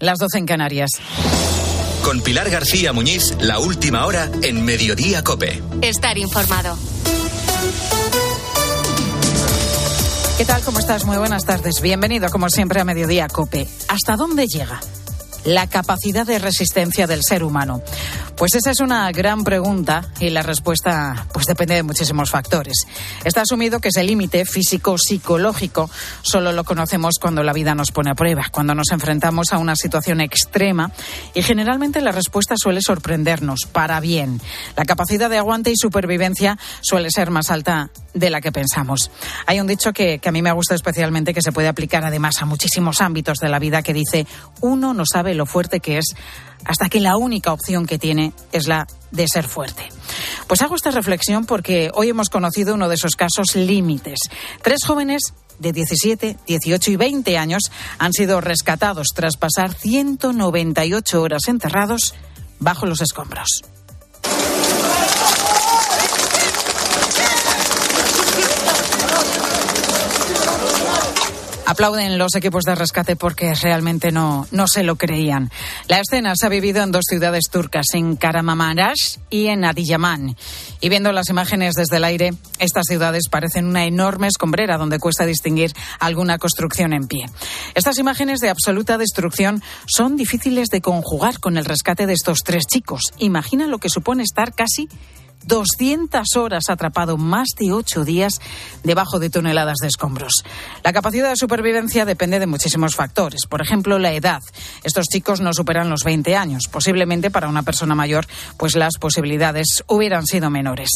las doce en Canarias. Con Pilar García Muñiz, la última hora en Mediodía Cope. Estar informado. ¿Qué tal? ¿Cómo estás? Muy buenas tardes. Bienvenido, como siempre, a Mediodía Cope. ¿Hasta dónde llega? la capacidad de resistencia del ser humano? Pues esa es una gran pregunta y la respuesta pues depende de muchísimos factores. Está asumido que ese límite físico psicológico solo lo conocemos cuando la vida nos pone a prueba, cuando nos enfrentamos a una situación extrema y generalmente la respuesta suele sorprendernos para bien. La capacidad de aguante y supervivencia suele ser más alta de la que pensamos. Hay un dicho que, que a mí me gusta especialmente que se puede aplicar además a muchísimos ámbitos de la vida que dice uno no sabe lo fuerte que es hasta que la única opción que tiene es la de ser fuerte. Pues hago esta reflexión porque hoy hemos conocido uno de esos casos límites. Tres jóvenes de 17, 18 y 20 años han sido rescatados tras pasar 198 horas enterrados bajo los escombros. Aplauden los equipos de rescate porque realmente no, no se lo creían. La escena se ha vivido en dos ciudades turcas, en Karamamarash y en Adiyaman. Y viendo las imágenes desde el aire, estas ciudades parecen una enorme escombrera donde cuesta distinguir alguna construcción en pie. Estas imágenes de absoluta destrucción son difíciles de conjugar con el rescate de estos tres chicos. Imagina lo que supone estar casi 200 horas atrapado más de ocho días debajo de toneladas de escombros. La capacidad de supervivencia depende de muchísimos factores. Por ejemplo, la edad. Estos chicos no superan los 20 años. Posiblemente para una persona mayor, pues las posibilidades hubieran sido menores.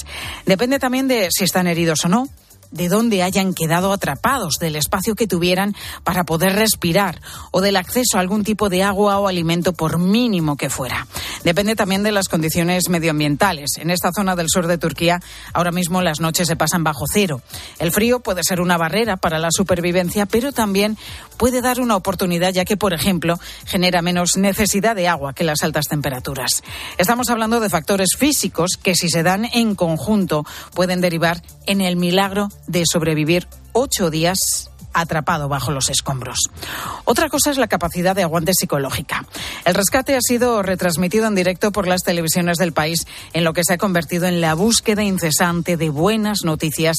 Depende también de si están heridos o no de dónde hayan quedado atrapados, del espacio que tuvieran para poder respirar o del acceso a algún tipo de agua o alimento por mínimo que fuera. Depende también de las condiciones medioambientales. En esta zona del sur de Turquía ahora mismo las noches se pasan bajo cero. El frío puede ser una barrera para la supervivencia, pero también puede dar una oportunidad ya que, por ejemplo, genera menos necesidad de agua que las altas temperaturas. Estamos hablando de factores físicos que si se dan en conjunto pueden derivar en el milagro de sobrevivir ocho días atrapado bajo los escombros. Otra cosa es la capacidad de aguante psicológica. El rescate ha sido retransmitido en directo por las televisiones del país en lo que se ha convertido en la búsqueda incesante de buenas noticias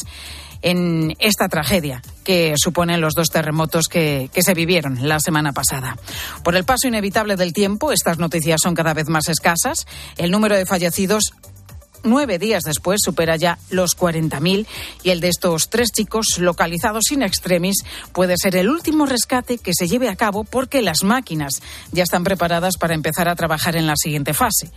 en esta tragedia que suponen los dos terremotos que, que, se vivieron la semana pasada. Por el paso inevitable del tiempo, estas noticias son cada vez más escasas. El número de fallecidos nueve días después supera ya los 40.000 y el de estos tres chicos localizados sin extremis puede ser el último rescate que se lleve a cabo porque las máquinas ya están preparadas para empezar a trabajar en la siguiente fase.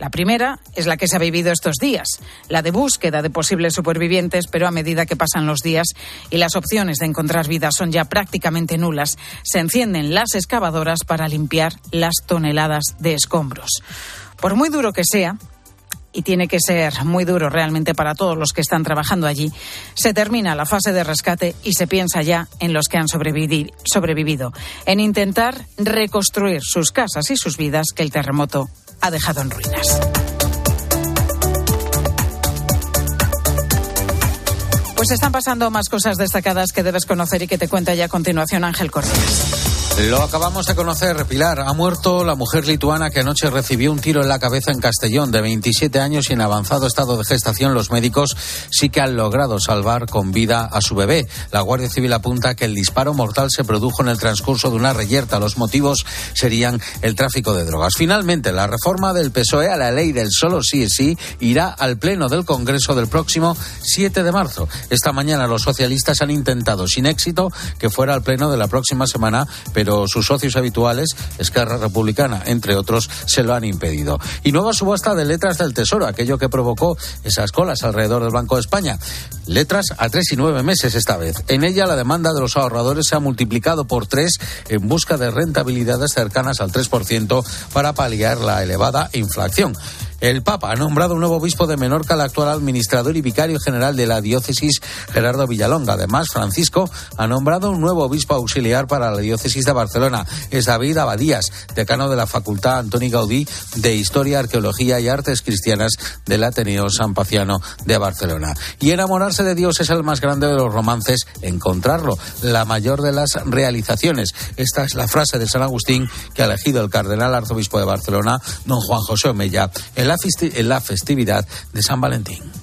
La primera es la que se ha vivido estos días, la de búsqueda de posibles supervivientes, pero a medida que pasan los días y las opciones de encontrar vida son ya prácticamente nulas, se encienden las excavadoras para limpiar las toneladas de escombros. Por muy duro que sea, y tiene que ser muy duro realmente para todos los que están trabajando allí, se termina la fase de rescate y se piensa ya en los que han sobrevivido, en intentar reconstruir sus casas y sus vidas que el terremoto ha dejado en ruinas. Pues están pasando más cosas destacadas que debes conocer y que te cuenta ya a continuación Ángel Cortés. Lo acabamos de conocer, Pilar. Ha muerto la mujer lituana que anoche recibió un tiro en la cabeza en Castellón, de 27 años y en avanzado estado de gestación. Los médicos sí que han logrado salvar con vida a su bebé. La Guardia Civil apunta que el disparo mortal se produjo en el transcurso de una reyerta. Los motivos serían el tráfico de drogas. Finalmente, la reforma del PSOE a la ley del solo sí es sí irá al Pleno del Congreso del próximo 7 de marzo. Esta mañana los socialistas han intentado, sin éxito, que fuera al Pleno de la próxima semana, pero sus socios habituales, Esquerra Republicana, entre otros, se lo han impedido. Y nueva subasta de letras del Tesoro, aquello que provocó esas colas alrededor del Banco de España. Letras a tres y nueve meses esta vez. En ella la demanda de los ahorradores se ha multiplicado por tres en busca de rentabilidades cercanas al 3% para paliar la elevada inflación. El Papa ha nombrado un nuevo obispo de Menorca, el actual administrador y vicario general de la diócesis, Gerardo Villalonga. Además, Francisco ha nombrado un nuevo obispo auxiliar para la diócesis de Barcelona. Es David Abadías, decano de la Facultad Antoni Gaudí de Historia, Arqueología y Artes Cristianas del Ateneo San Paciano de Barcelona. Y enamorarse de Dios es el más grande de los romances, encontrarlo, la mayor de las realizaciones. Esta es la frase de San Agustín que ha elegido el cardenal arzobispo de Barcelona, don Juan José Omeya, en la, la festividad de San Valentín.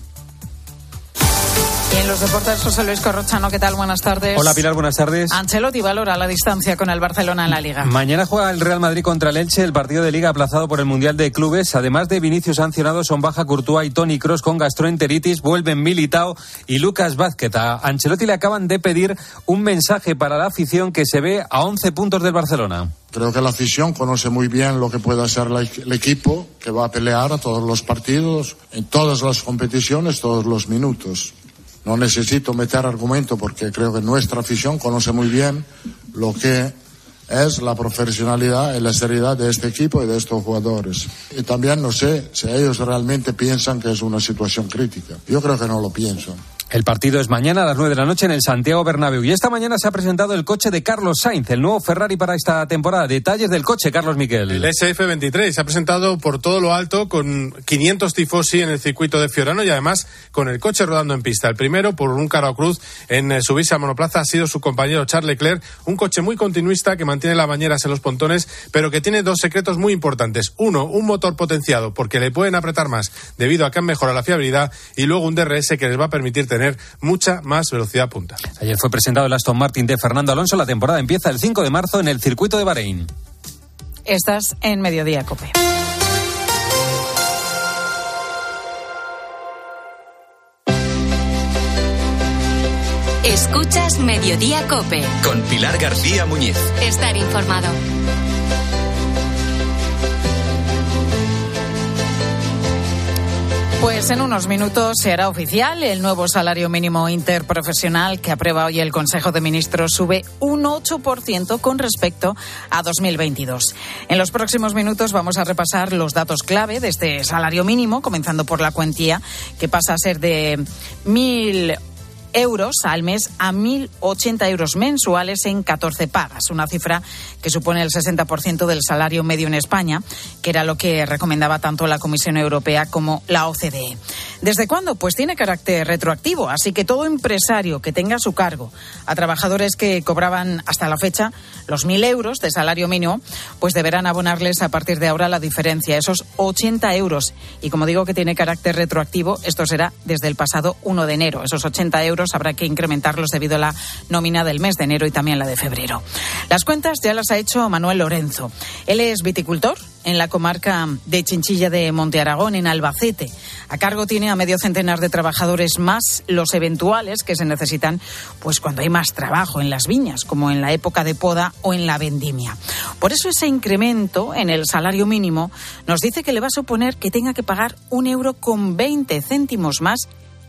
En los deportes, José Luis Corrochano, ¿qué tal? Buenas tardes. Hola Pilar, buenas tardes. Ancelotti valora la distancia con el Barcelona en la Liga. Mañana juega el Real Madrid contra el Elche, el partido de Liga aplazado por el Mundial de Clubes. Además de Vinicius sancionados, son baja Courtois y Tony Cross con gastroenteritis, vuelven Militao y Lucas Vázquez. A Ancelotti le acaban de pedir un mensaje para la afición que se ve a 11 puntos del Barcelona. Creo que la afición conoce muy bien lo que puede hacer el equipo, que va a pelear a todos los partidos, en todas las competiciones, todos los minutos. No necesito meter argumento porque creo que nuestra afición conoce muy bien lo que es la profesionalidad y la seriedad de este equipo y de estos jugadores. Y también no sé si ellos realmente piensan que es una situación crítica. Yo creo que no lo piensan. El partido es mañana a las 9 de la noche en el Santiago Bernabéu. Y esta mañana se ha presentado el coche de Carlos Sainz, el nuevo Ferrari para esta temporada. Detalles del coche, Carlos Miquel. El SF23 se ha presentado por todo lo alto con 500 tifosi en el circuito de Fiorano y además con el coche rodando en pista. El primero, por un caro cruz en eh, subirse a monoplaza, ha sido su compañero Charles Leclerc. Un coche muy continuista que mantiene las bañeras en los pontones, pero que tiene dos secretos muy importantes. Uno, un motor potenciado porque le pueden apretar más debido a que han mejorado la fiabilidad y luego un DRS que les va a permitir tener tener mucha más velocidad punta. Ayer fue presentado el Aston Martin de Fernando Alonso. La temporada empieza el 5 de marzo en el circuito de Bahrein. Estás en Mediodía Cope. Escuchas Mediodía Cope. Con Pilar García Muñiz. Estar informado. Pues en unos minutos se hará oficial el nuevo salario mínimo interprofesional que aprueba hoy el Consejo de Ministros sube un 8% con respecto a 2022. En los próximos minutos vamos a repasar los datos clave de este salario mínimo, comenzando por la cuantía que pasa a ser de mil euros al mes a 1.080 euros mensuales en 14 pagas, una cifra que supone el 60% del salario medio en España, que era lo que recomendaba tanto la Comisión Europea como la OCDE. ¿Desde cuándo? Pues tiene carácter retroactivo, así que todo empresario que tenga a su cargo a trabajadores que cobraban hasta la fecha los 1.000 euros de salario mínimo, pues deberán abonarles a partir de ahora la diferencia, esos 80 euros. Y como digo que tiene carácter retroactivo, esto será desde el pasado 1 de enero. Esos 80 euros habrá que incrementarlos debido a la nómina del mes de enero y también la de febrero. Las cuentas ya las ha hecho Manuel Lorenzo. Él es viticultor en la comarca de Chinchilla de Monte Aragón, en Albacete. A cargo tiene a medio centenar de trabajadores más los eventuales que se necesitan pues cuando hay más trabajo en las viñas, como en la época de poda o en la vendimia. Por eso ese incremento en el salario mínimo nos dice que le va a suponer que tenga que pagar un euro con 20 céntimos más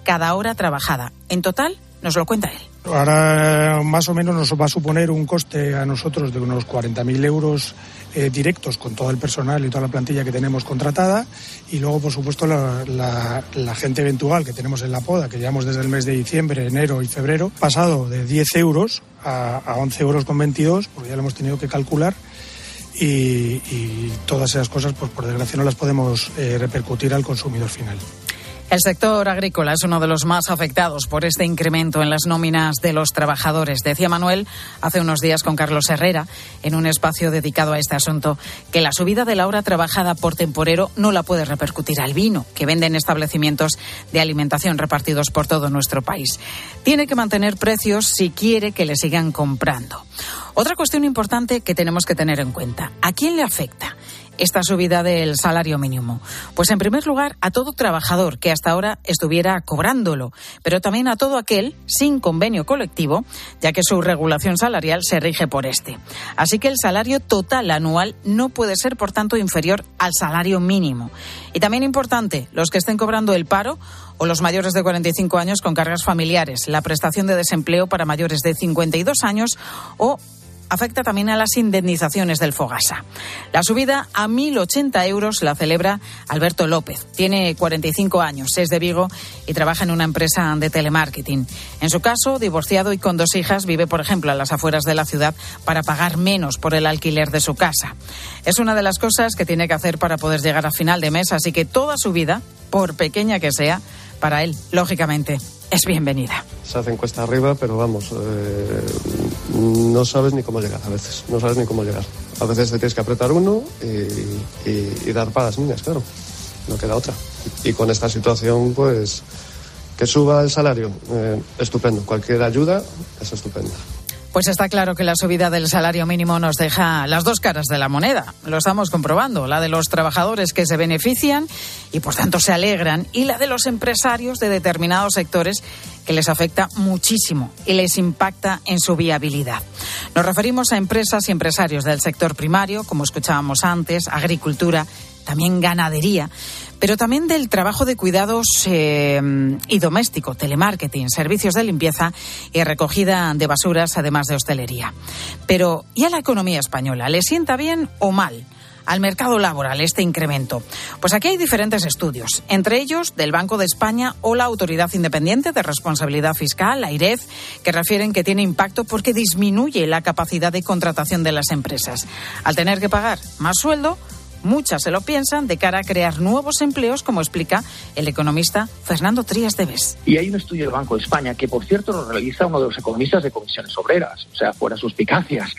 cada hora trabajada. En total, nos lo cuenta él. Ahora más o menos nos va a suponer un coste a nosotros de unos 40.000 euros eh, directos con todo el personal y toda la plantilla que tenemos contratada y luego por supuesto la, gente eventual que tenemos en la poda que llevamos desde el mes de diciembre, enero y febrero pasado de 10 euros a, 11 euros con 22 porque ya lo hemos tenido que calcular y, todas esas cosas pues por desgracia no las podemos eh, repercutir al consumidor final. El sector agrícola es uno de los más afectados por este incremento en las nóminas de los trabajadores. Decía Manuel hace unos días con Carlos Herrera, en un espacio dedicado a este asunto, que la subida de la hora trabajada por temporero no la puede repercutir al vino que venden establecimientos de alimentación repartidos por todo nuestro país. Tiene que mantener precios si quiere que le sigan comprando. Otra cuestión importante que tenemos que tener en cuenta, ¿a quién le afecta? Esta subida del salario mínimo? Pues en primer lugar a todo trabajador que hasta ahora estuviera cobrándolo, pero también a todo aquel sin convenio colectivo, ya que su regulación salarial se rige por este. Así que el salario total anual no puede ser, por tanto, inferior al salario mínimo. Y también importante, los que estén cobrando el paro o los mayores de 45 años con cargas familiares, la prestación de desempleo para mayores de 52 años o afecta también a las indemnizaciones del Fogasa. La subida a 1.080 euros la celebra Alberto López. Tiene 45 años, es de Vigo y trabaja en una empresa de telemarketing. En su caso, divorciado y con dos hijas, vive, por ejemplo, a las afueras de la ciudad para pagar menos por el alquiler de su casa. Es una de las cosas que tiene que hacer para poder llegar a final de mes, así que toda su vida, por pequeña que sea, para él, lógicamente, es bienvenida. Se hacen cuesta arriba, pero vamos, eh, no sabes ni cómo llegar a veces, no sabes ni cómo llegar. A veces te tienes que apretar uno y, dar para las niñas, claro, no queda otra. Y, con esta situación, pues, que suba el salario, eh, estupendo. Cualquier ayuda es estupenda. Pues está claro que la subida del salario mínimo nos deja las dos caras de la moneda. Lo estamos comprobando. La de los trabajadores que se benefician y por tanto se alegran y la de los empresarios de determinados sectores que les afecta muchísimo y les impacta en su viabilidad. Nos referimos a empresas y empresarios del sector primario, como escuchábamos antes, agricultura, también ganadería, pero también del trabajo de cuidados eh, y doméstico, telemarketing, servicios de limpieza y recogida de basuras, además de hostelería. Pero, ¿y a la economía española? ¿Le sienta bien o mal? al mercado laboral este incremento? Pues aquí hay diferentes estudios, entre ellos del Banco de España o la Autoridad Independiente de Responsabilidad Fiscal, la que refieren que tiene impacto porque disminuye la capacidad de contratación de las empresas. Al tener que pagar más sueldo, Muchas se lo piensan de cara a crear nuevos empleos, como explica el economista Fernando Trías de Bes. Y hay un estudio del Banco de España que, por cierto, lo realiza uno de los economistas de comisiones obreras, o sea, fuera suspicacias.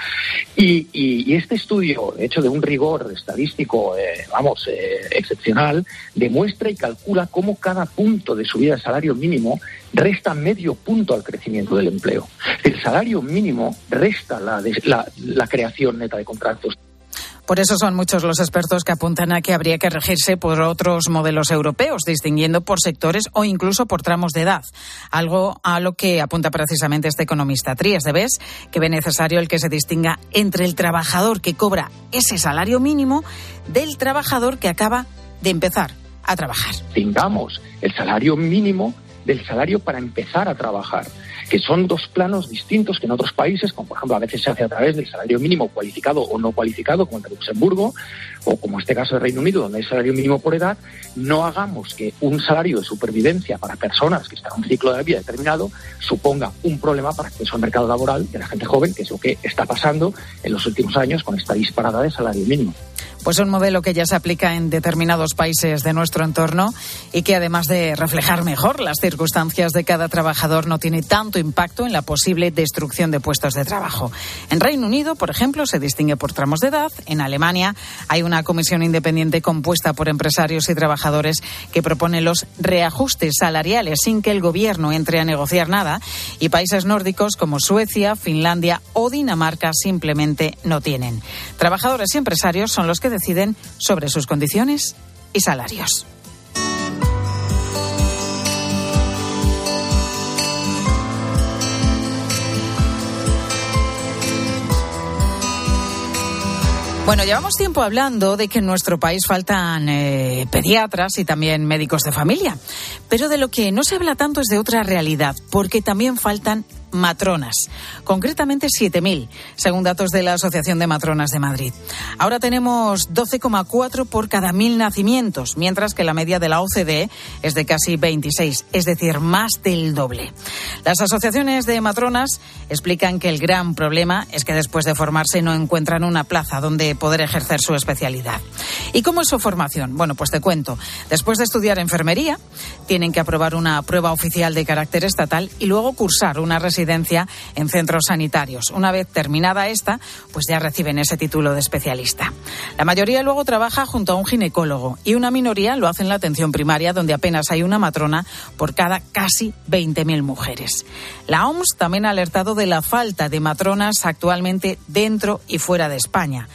Y, y, este estudio, hecho de un rigor estadístico, eh, vamos, eh, excepcional, demuestra y calcula cómo cada punto de subida del salario mínimo resta medio punto al crecimiento del empleo. El salario mínimo resta la, la, la creación neta de contratos. Por eso son muchos los expertos que apuntan a que habría que regirse por otros modelos europeos, distinguiendo por sectores o incluso por tramos de edad. Algo a lo que apunta precisamente este economista Trías de Bes, que ve necesario el que se distinga entre el trabajador que cobra ese salario mínimo del trabajador que acaba de empezar a trabajar. Tengamos el salario mínimo del salario para empezar a trabajar que son dos planos distintos que en otros países, como por ejemplo a veces se hace a través del salario mínimo cualificado o no cualificado, como el de Luxemburgo, o como este caso de Reino Unido, donde hay salario mínimo por edad, no hagamos que un salario de supervivencia para personas que están en un ciclo de vida determinado suponga un problema para acceso al mercado laboral de la gente joven, que es lo que está pasando en los últimos años con esta disparada de salario mínimo. Pues un modelo que ya se aplica en determinados países de nuestro entorno y que además de reflejar mejor las circunstancias de cada trabajador no tiene tanto impacto en la posible destrucción de puestos de trabajo. En Reino Unido, por ejemplo, se distingue por tramos de edad. En Alemania hay una comisión independiente compuesta por empresarios y trabajadores que propone los reajustes salariales sin que el gobierno entre a negociar nada y países nórdicos como Suecia, Finlandia o Dinamarca simplemente no tienen. Trabajadores y empresarios son los que deciden sobre sus condiciones y salarios. Bueno, llevamos tiempo hablando de que en nuestro país faltan eh, pediatras y también médicos de familia, pero de lo que no se habla tanto es de otra realidad, porque también faltan matronas, concretamente 7.000, según datos de la Asociación de Matronas de Madrid. Ahora tenemos 12,4 por cada mil nacimientos, mientras que la media de la OCDE es de casi 26, es decir, más del doble. Las asociaciones de matronas explican que el gran problema es que después de formarse no encuentran una plaza donde poder ejercer su especialidad. ¿Y cómo es su formación? Bueno, pues te cuento. Después de estudiar enfermería, tienen que aprobar una prueba oficial de carácter estatal y luego cursar una residencia en centros sanitarios. Una vez terminada esta, pues ya reciben ese título de especialista. La mayoría luego trabaja junto a un ginecólogo y una minoría lo hace en la atención primaria, donde apenas hay una matrona por cada casi 20.000 mujeres. La OMS también ha alertado de la falta de matronas actualmente dentro y fuera de España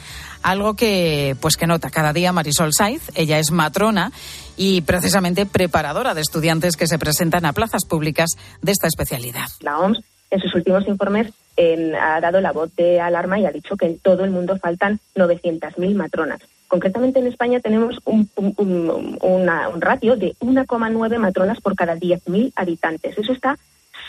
algo que pues que nota cada día Marisol Saiz. Ella es matrona y precisamente preparadora de estudiantes que se presentan a plazas públicas de esta especialidad. La OMS en sus últimos informes ha dado la voz de alarma y ha dicho que en todo el mundo faltan 900.000 matronas. Concretamente en España tenemos un, un ratio de 1,9 matronas por cada 10.000 habitantes. Eso está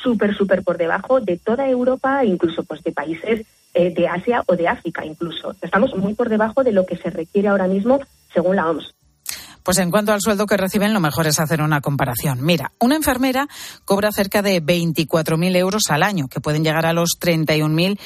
súper, súper por debajo de toda Europa, incluso pues de países eh, de Asia o de África incluso. Estamos muy por debajo de lo que se requiere ahora mismo según la OMS. Pues en cuanto al sueldo que reciben, lo mejor es hacer una comparación. Mira, una enfermera cobra cerca de 24.000 euros al año, que pueden llegar a los 31.000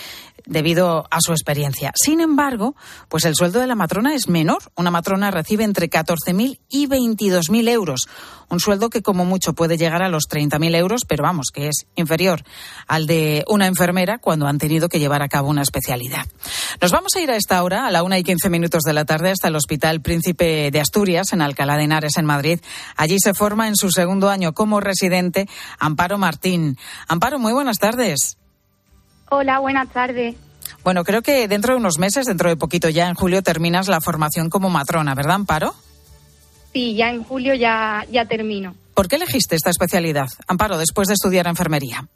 debido a su experiencia. Sin embargo, pues el sueldo de la matrona es menor. Una matrona recibe entre 14.000 y 22.000 euros. Un sueldo que como mucho puede llegar a los 30.000 euros, pero vamos, que es inferior al de una enfermera cuando han tenido que llevar a cabo una especialidad. Nos vamos a ir a esta hora, a la una y quince minutos de la tarde, hasta el Hospital Príncipe de Asturias, en Alcalá de Henares, en Madrid. Allí se forma en su segundo año como residente Amparo Martín. Amparo, muy buenas tardes. Hola, buenas tardes. Bueno, creo que dentro de unos meses, dentro de poquito ya, en julio, terminas la formación como matrona, ¿verdad, Amparo? Sí, ya en julio ya, ya termino. ¿Por qué elegiste esta especialidad, Amparo, después de estudiar enfermería?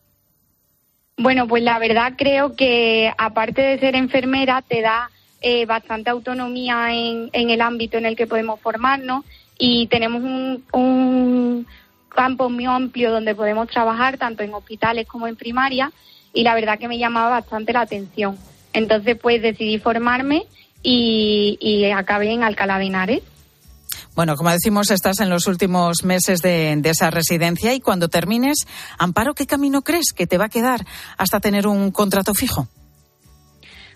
Bueno, pues la verdad creo que aparte de ser enfermera te da eh, bastante autonomía en, en, el ámbito en el que podemos formarnos y tenemos un, un campo muy amplio donde podemos trabajar tanto en hospitales como en primaria y la verdad que me llamaba bastante la atención. Entonces pues decidí formarme y, y acabé en Alcalá de Henares. Bueno, como decimos, estás en los últimos meses de, de, esa residencia y cuando termines, Amparo, ¿qué camino crees que te va a quedar hasta tener un contrato fijo?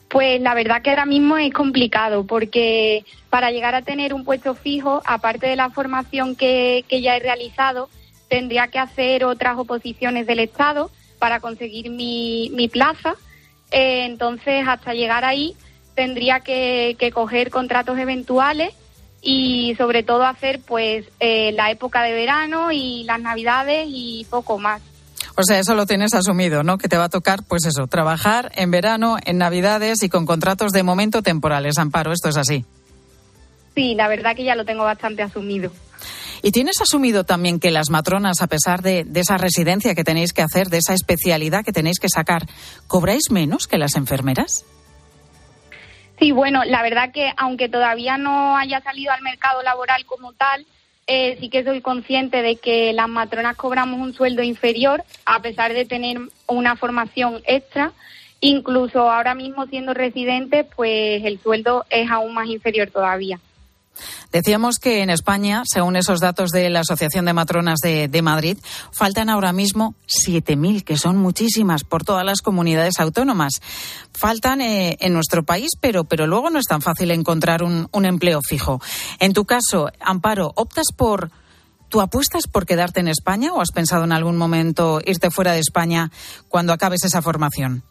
Pues la verdad que ahora mismo es complicado porque para llegar a tener un puesto fijo, aparte de la formación que, que ya he realizado, tendría que hacer otras oposiciones del Estado para conseguir mi, mi plaza. Eh, entonces, hasta llegar ahí, tendría que, que coger contratos eventuales y sobre todo hacer pues eh, la época de verano y las navidades y poco más. O sea, eso lo tienes asumido, ¿no? Que te va a tocar, pues eso, trabajar en verano, en navidades y con contratos de momento temporales. Amparo, esto es así. Sí, la verdad que ya lo tengo bastante asumido. ¿Y tienes asumido también que las matronas, a pesar de, de, esa residencia que tenéis que hacer, de esa especialidad que tenéis que sacar, cobráis menos que las enfermeras? Sí, bueno, la verdad que aunque todavía no haya salido al mercado laboral como tal, eh, sí que soy consciente de que las matronas cobramos un sueldo inferior a pesar de tener una formación extra. Incluso ahora mismo siendo residente, pues el sueldo es aún más inferior todavía. Decíamos que en España, según esos datos de la Asociación de Matronas de, Madrid, faltan ahora mismo 7.000, que son muchísimas por todas las comunidades autónomas. Faltan eh, en nuestro país, pero, pero luego no es tan fácil encontrar un, un empleo fijo. En tu caso, Amparo, ¿optas por... ¿Tú apuestas por quedarte en España o has pensado en algún momento irte fuera de España cuando acabes esa formación?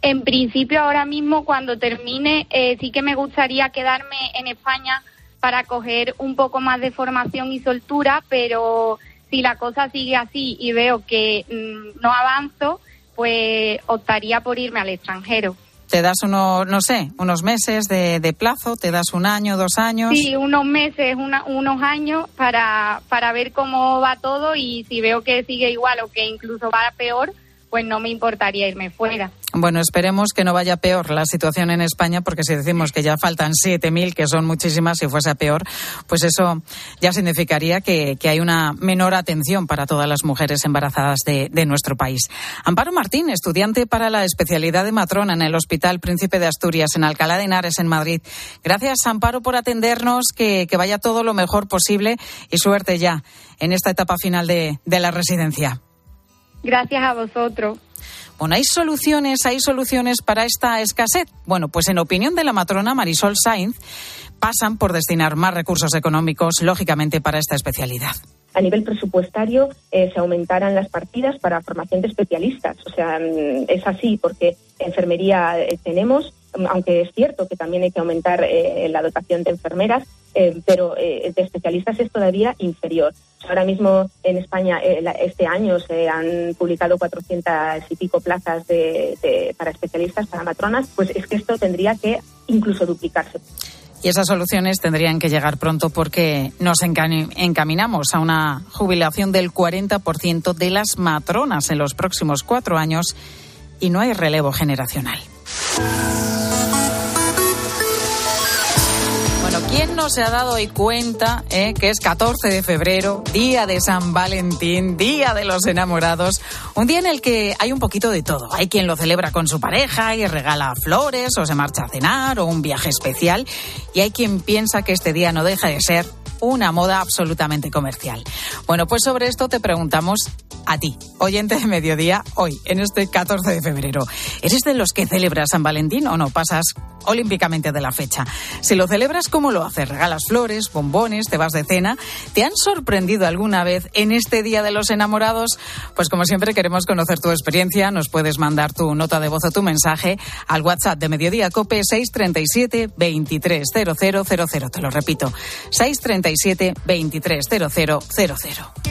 En principio, ahora mismo, cuando termine, eh, sí que me gustaría quedarme en España para coger un poco más de formación y soltura, pero si la cosa sigue así y veo que mmm, no avanzo, pues optaría por irme al extranjero. ¿Te das unos, no sé, unos meses de, de, plazo? ¿Te das un año, dos años? Sí, unos meses, una, unos años para, para ver cómo va todo y si veo que sigue igual o que incluso va peor, pues no me importaría irme fuera. Bueno, esperemos que no vaya peor la situación en España, porque si decimos que ya faltan 7.000, que son muchísimas, si fuese peor, pues eso ya significaría que, que hay una menor atención para todas las mujeres embarazadas de, de, nuestro país. Amparo Martín, estudiante para la especialidad de matrona en el Hospital Príncipe de Asturias, en Alcalá de Henares, en Madrid. Gracias, Amparo, por atendernos, que, que vaya todo lo mejor posible y suerte ya en esta etapa final de, de la residencia. Gracias a vosotros. Bueno, hay soluciones, hay soluciones para esta escasez. Bueno, pues en opinión de la matrona Marisol Sainz, pasan por destinar más recursos económicos, lógicamente, para esta especialidad a nivel presupuestario eh, se aumentaran las partidas para formación de especialistas. O sea, es así porque enfermería eh, tenemos, aunque es cierto que también hay que aumentar eh, la dotación de enfermeras, eh, pero de especialistas es todavía inferior. Ahora mismo en España este año se han publicado 400 y pico plazas de, de, para especialistas, para matronas, pues es que esto tendría que incluso duplicarse. Y esas soluciones tendrían que llegar pronto porque nos encaminamos a una jubilación del 40% de las matronas en los próximos cuatro años y no hay relevo generacional. ¿Quién ¿Quién no se ha dado hoy cuenta eh, que es 14 de febrero, día de San Valentín, día de los enamorados? Un día en el que hay un poquito de todo. Hay quien lo celebra con su pareja y regala flores o se marcha a cenar o un viaje especial. Y hay quien piensa que este día no deja de ser una moda absolutamente comercial. Bueno, pues sobre esto te preguntamos a ti, oyente de mediodía, hoy, en este 14 de febrero. ¿Eres de los que celebras San Valentín o no? Pasas olímpicamente de la fecha. Si lo celebras, ¿cómo lo haces? ¿Regalas flores, bombones, te vas de cena? ¿Te han sorprendido alguna vez en este Día de los Enamorados? Pues como siempre queremos conocer tu experiencia. Nos puedes mandar tu nota de voz o tu mensaje al WhatsApp de Mediodía Cope 637 230000. Te lo repito, 637 230000.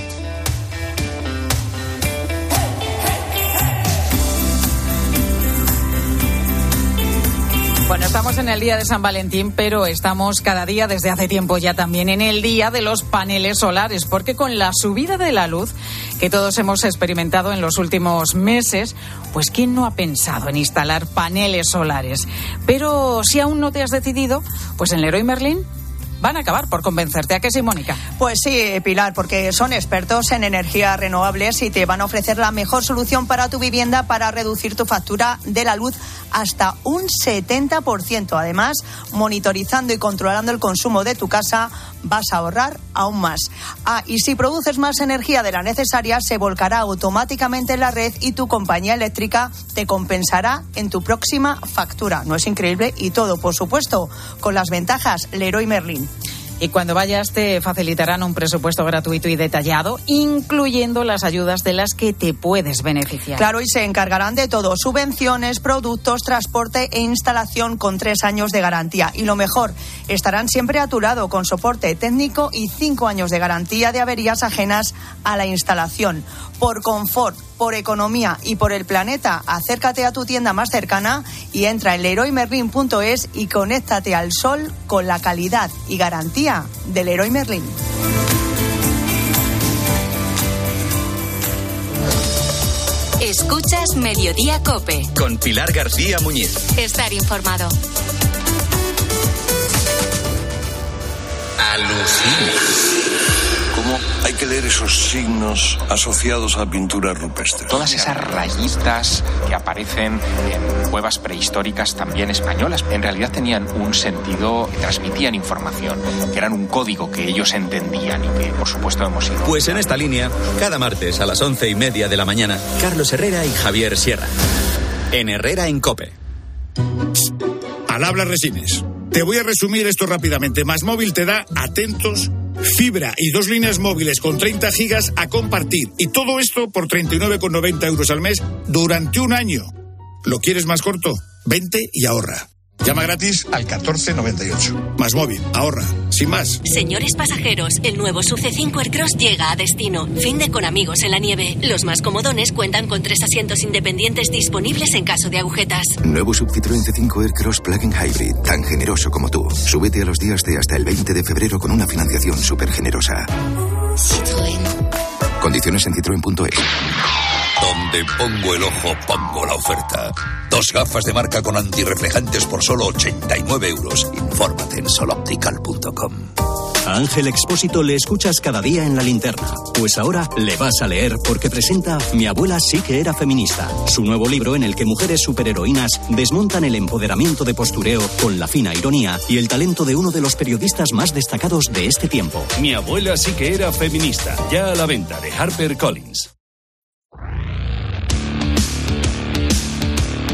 Bueno, estamos en el día de San Valentín, pero estamos cada día desde hace tiempo ya también en el día de los paneles solares, porque con la subida de la luz que todos hemos experimentado en los últimos meses, pues ¿quién no ha pensado en instalar paneles solares? Pero si aún no te has decidido, pues en Leroy Merlin van a acabar por convencerte. ¿A qué sí, Mónica? Pues sí, Pilar, porque son expertos en energías renovables y te van a ofrecer la mejor solución para tu vivienda para reducir tu factura de la luz hasta un 70%. Además, monitorizando y controlando el consumo de tu casa, vas a ahorrar aún más. Ah, y si produces más energía de la necesaria, se volcará automáticamente en la red y tu compañía eléctrica te compensará en tu próxima factura. ¿No es increíble? Y todo, por supuesto, con las ventajas Leroy Merlin. Y cuando vayas te facilitarán un presupuesto gratuito y detallado, incluyendo las ayudas de las que te puedes beneficiar. Claro, y se encargarán de todo, subvenciones, productos, transporte e instalación con tres años de garantía. Y lo mejor, estarán siempre a tu lado con soporte técnico y cinco años de garantía de averías ajenas a la instalación. Por confort, por economía y por el planeta, acércate a tu tienda más cercana y entra en leroymerlin.es y conéctate al sol con la calidad y garantía del Leroy Merlin. Escuchas Mediodía Cope. Con Pilar García Muñiz. Estar informado. Alucina. ¿Cómo hay que leer esos signos asociados a la pintura rupestre? Todas esas rayitas que aparecen en cuevas prehistóricas también españolas, en realidad tenían un sentido, transmitían información, que eran un código que ellos entendían y que por supuesto hemos ido. Pues en esta línea, cada martes a las once y media de la mañana, Carlos Herrera y Javier Sierra. En Herrera en Cope. Al habla Resines. Te voy a resumir esto rápidamente. Más móvil te da atentos fibra y dos líneas móviles con 30 gigas a compartir. Y todo esto por 39,90 euros al mes durante un año. ¿Lo quieres más corto? Vente y ahorra. Llama gratis al 1498. Más móvil, ahorra. Sin más. Señores pasajeros, el nuevo Sub C5 Aircross llega a destino. Fin de con amigos en la nieve. Los más comodones cuentan con tres asientos independientes disponibles en caso de agujetas. Nuevo Sub Citroën C5 Aircross Plug-in Hybrid, tan generoso como tú. Súbete a los días de hasta el 20 de febrero con una financiación súper generosa. Citroën. Condiciones en citroen.es. Donde pongo el ojo, pongo la oferta. Dos gafas de marca con antirreflejantes por solo 89 euros. Infórmate en soloptical.com. A Ángel Expósito le escuchas cada día en la linterna. Pues ahora le vas a leer porque presenta Mi abuela sí que era feminista. Su nuevo libro en el que mujeres superheroínas desmontan el empoderamiento de postureo con la fina ironía y el talento de uno de los periodistas más destacados de este tiempo. Mi abuela sí que era feminista. Ya a la venta de Harper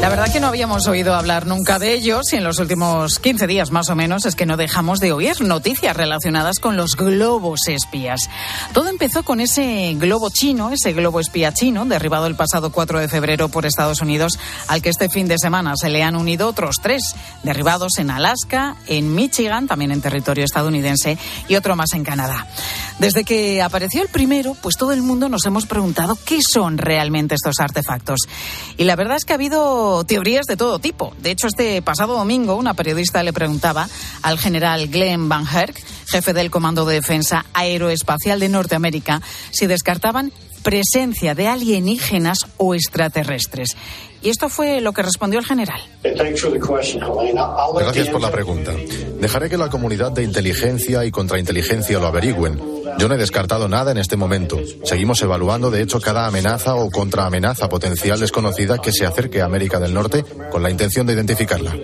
La verdad que no habíamos oído hablar nunca de ellos y en los últimos 15 días más o menos es que no dejamos de oír noticias relacionadas con los globos espías. Todo empezó con ese globo chino, ese globo espía chino, derribado el pasado 4 de febrero por Estados Unidos, al que este fin de semana se le han unido otros tres, derribados en Alaska, en Michigan, también en territorio estadounidense, y otro más en Canadá. Desde que apareció el primero, pues todo el mundo nos hemos preguntado qué son realmente estos artefactos. Y la verdad es que ha habido teorías de todo tipo. De hecho, este pasado domingo una periodista le preguntaba al general Glenn Van Herk, jefe del Comando de Defensa Aeroespacial de Norteamérica, si descartaban presencia de alienígenas o extraterrestres. Y esto fue lo que respondió el general. Gracias por la pregunta. Dejaré que la comunidad de inteligencia y contrainteligencia lo averigüen. Yo no he descartado nada en este momento. Seguimos evaluando, de hecho, cada amenaza o contraamenaza potencial desconocida que se acerque a América del Norte con la intención de identificarla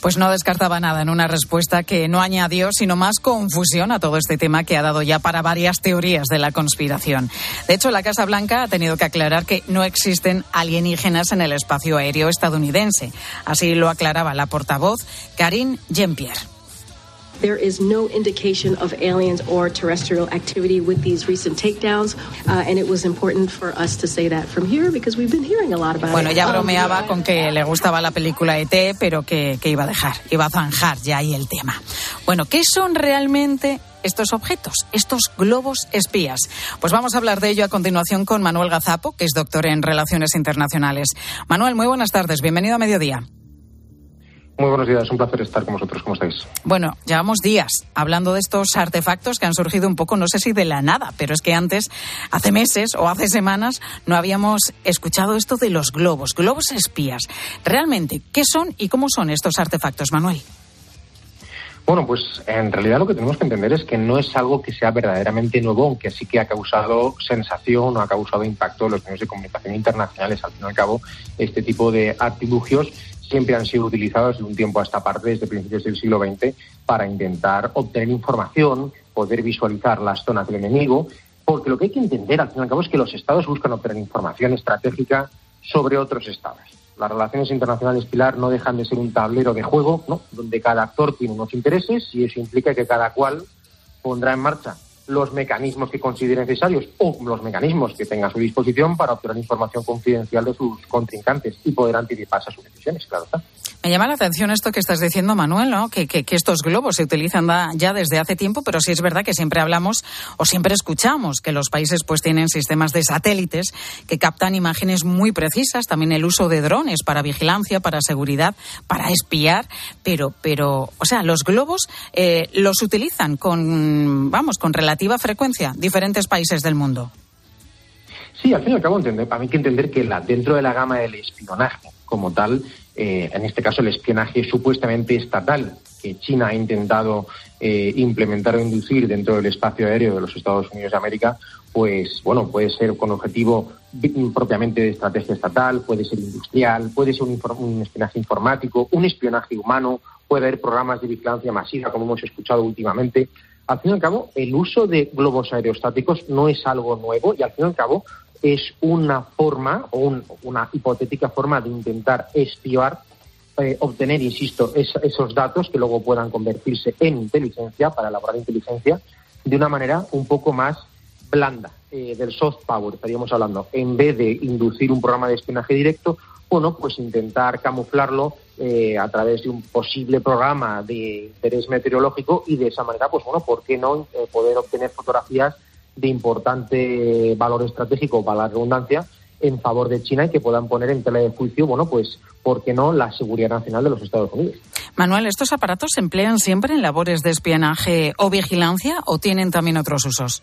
pues no descartaba nada en una respuesta que no añadió sino más confusión a todo este tema que ha dado ya para varias teorías de la conspiración. De hecho, la Casa Blanca ha tenido que aclarar que no existen alienígenas en el espacio aéreo estadounidense. Así lo aclaraba la portavoz Karine Jean-Pierre. There is no indication of aliens or terrestrial activity with these recent takedowns, uh, and it was important for us to say that from here because we've been hearing a lot about bueno, it. ya bromeaba con que le gustaba la película ET, pero que, que iba a dejar, iba a zanjar ya ahí el tema. Bueno, ¿qué son realmente estos objetos, estos globos espías? Pues vamos a hablar de ello a continuación con Manuel Gazapo, que es doctor en Relaciones Internacionales. Manuel, muy buenas tardes, bienvenido a Mediodía. Muy buenos días, un placer estar con vosotros. ¿Cómo estáis? Bueno, llevamos días hablando de estos artefactos que han surgido un poco, no sé si de la nada, pero es que antes, hace meses o hace semanas, no habíamos escuchado esto de los globos, globos espías. Realmente, ¿qué son y cómo son estos artefactos, Manuel? Bueno, pues en realidad lo que tenemos que entender es que no es algo que sea verdaderamente nuevo, aunque sí que ha causado sensación o ha causado impacto en los medios de comunicación internacionales. Al fin y al cabo, este tipo de artilugios siempre han sido utilizados de un tiempo a esta parte, desde principios del siglo XX, para intentar obtener información, poder visualizar las zonas del enemigo, porque lo que hay que entender, al fin y al cabo, es que los estados buscan obtener información estratégica sobre otros estados. Las relaciones internacionales, Pilar, no dejan de ser un tablero de juego, ¿no? donde cada actor tiene unos intereses y eso implica que cada cual pondrá en marcha los mecanismos que considere necesarios o los mecanismos que tenga a su disposición para obtener información confidencial de sus contrincantes y poder anticiparse a sus decisiones, claro está. Me llama la atención esto que estás diciendo, Manuel, ¿no? que, que, estos globos se utilizan ya desde hace tiempo, pero sí es verdad que siempre hablamos o siempre escuchamos que los países pues tienen sistemas de satélites que captan imágenes muy precisas, también el uso de drones para vigilancia, para seguridad, para espiar, pero, pero o sea, los globos eh, los utilizan con, vamos, con relativa frecuencia diferentes países del mundo. Sí, al fin y al cabo, entender, hay que entender que la, dentro de la gama del espionaje como tal, eh, en este caso el espionaje supuestamente estatal que China ha intentado eh, implementar o inducir dentro del espacio aéreo de los Estados Unidos de América, pues bueno, puede ser con objetivo propiamente de estrategia estatal, puede ser industrial, puede ser un, un, espionaje informático, un espionaje humano, puede haber programas de vigilancia masiva, como hemos escuchado últimamente. Al fin y al cabo, el uso de globos aerostáticos no es algo nuevo y al fin y al cabo es una forma o una hipotética forma de intentar espiar, eh, obtener, insisto, esos datos que luego puedan convertirse en inteligencia, para elaborar inteligencia, de una manera un poco más blanda, eh, del soft power, estaríamos hablando, en vez de inducir un programa de espionaje directo, bueno, pues intentar camuflarlo eh, a través de un posible programa de interés meteorológico y de esa manera, pues bueno, ¿por qué no poder obtener fotografías de importante valor estratégico para la redundancia en favor de China y que puedan poner en tela de juicio, bueno, pues, ¿por qué no?, la seguridad nacional de los Estados Unidos. Manuel, ¿estos aparatos se emplean siempre en labores de espionaje o vigilancia o tienen también otros usos?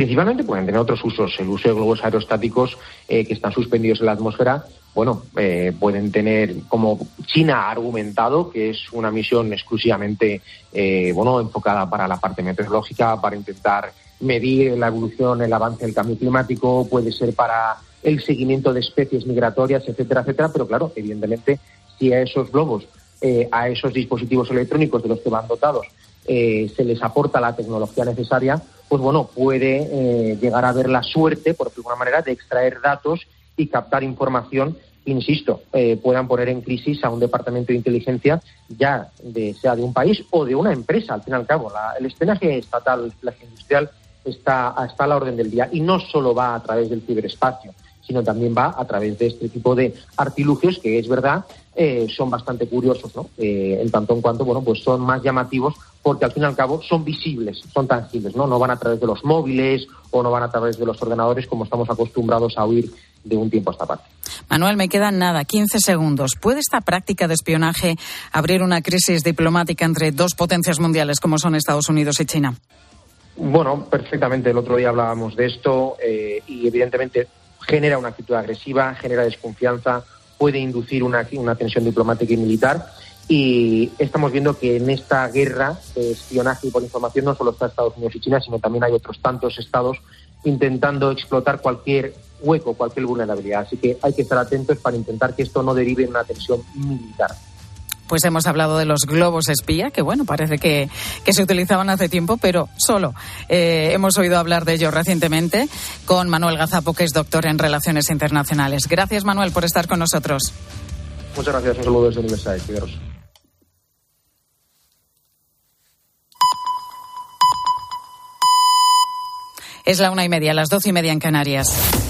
Principalmente pueden tener otros usos. El uso de globos aerostáticos eh, que están suspendidos en la atmósfera, bueno, eh, pueden tener, como China ha argumentado, que es una misión exclusivamente, eh, bueno, enfocada para la parte meteorológica, para intentar medir la evolución, el avance del cambio climático, puede ser para el seguimiento de especies migratorias, etcétera, etcétera. Pero claro, evidentemente, si a esos globos, eh, a esos dispositivos electrónicos de los que van dotados, se les aporta la tecnología necesaria, pues bueno, puede eh, llegar a haber la suerte, por alguna manera, de extraer datos y captar información insisto, puedan poner en crisis a un departamento de inteligencia, ya de, sea de un país o de una empresa, al fin y al cabo. el espionaje estatal, el espionaje industrial, está, está a la orden del día y no solo va a través del ciberespacio, sino también va a través de este tipo de artilugios que es verdad eh, son bastante curiosos, ¿no? Eh, en tanto en cuanto, bueno, pues son más llamativos porque al fin y al cabo son visibles, son tangibles, ¿no? No van a través de los móviles o no van a través de los ordenadores como estamos acostumbrados a oír de un tiempo a esta parte. Manuel, me quedan nada, 15 segundos. ¿Puede esta práctica de espionaje abrir una crisis diplomática entre dos potencias mundiales como son Estados Unidos y China? Bueno, perfectamente. El otro día hablábamos de esto eh, y evidentemente genera una actitud agresiva, genera desconfianza, puede inducir una, una tensión diplomática y militar. Y estamos viendo que en esta guerra de espionaje y por información no solo está Estados Unidos y China, sino también hay otros tantos estados intentando explotar cualquier hueco, cualquier vulnerabilidad. Así que hay que estar atentos para intentar que esto no derive en una tensión militar pues hemos hablado de los globos espía, que bueno, parece que, se utilizaban hace tiempo, pero solo eh, hemos oído hablar de ello recientemente con Manuel Gazapo, que es doctor en Relaciones Internacionales. Gracias, Manuel, por estar con nosotros. Muchas gracias. Un saludo desde Universal. Es la una y media, las doce y media en Canarias.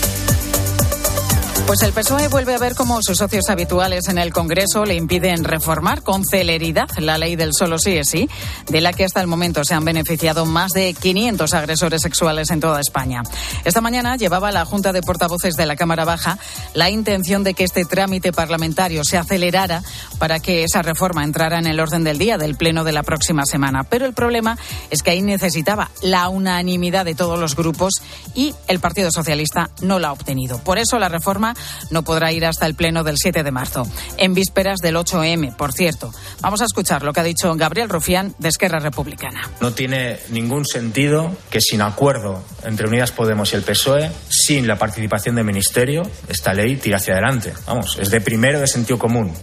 Pues el PSOE vuelve a ver cómo sus socios habituales en el Congreso le impiden reformar con celeridad la ley del solo sí es sí, de la que hasta el momento se han beneficiado más de 500 agresores sexuales en toda España. Esta mañana llevaba la Junta de Portavoces de la Cámara Baja la intención de que este trámite parlamentario se acelerara para que esa reforma entrara en el orden del día del Pleno de la próxima semana. Pero el problema es que ahí necesitaba la unanimidad de todos los grupos y el Partido Socialista no la ha obtenido. Por eso la reforma no podrá ir hasta el pleno del 7 de marzo, en vísperas del 8M, por cierto. Vamos a escuchar lo que ha dicho Gabriel Rufián de Esquerra Republicana. No tiene ningún sentido que sin acuerdo entre Unidas Podemos y el PSOE, sin la participación del Ministerio, esta ley tire hacia adelante. Vamos, es de primero de sentido común.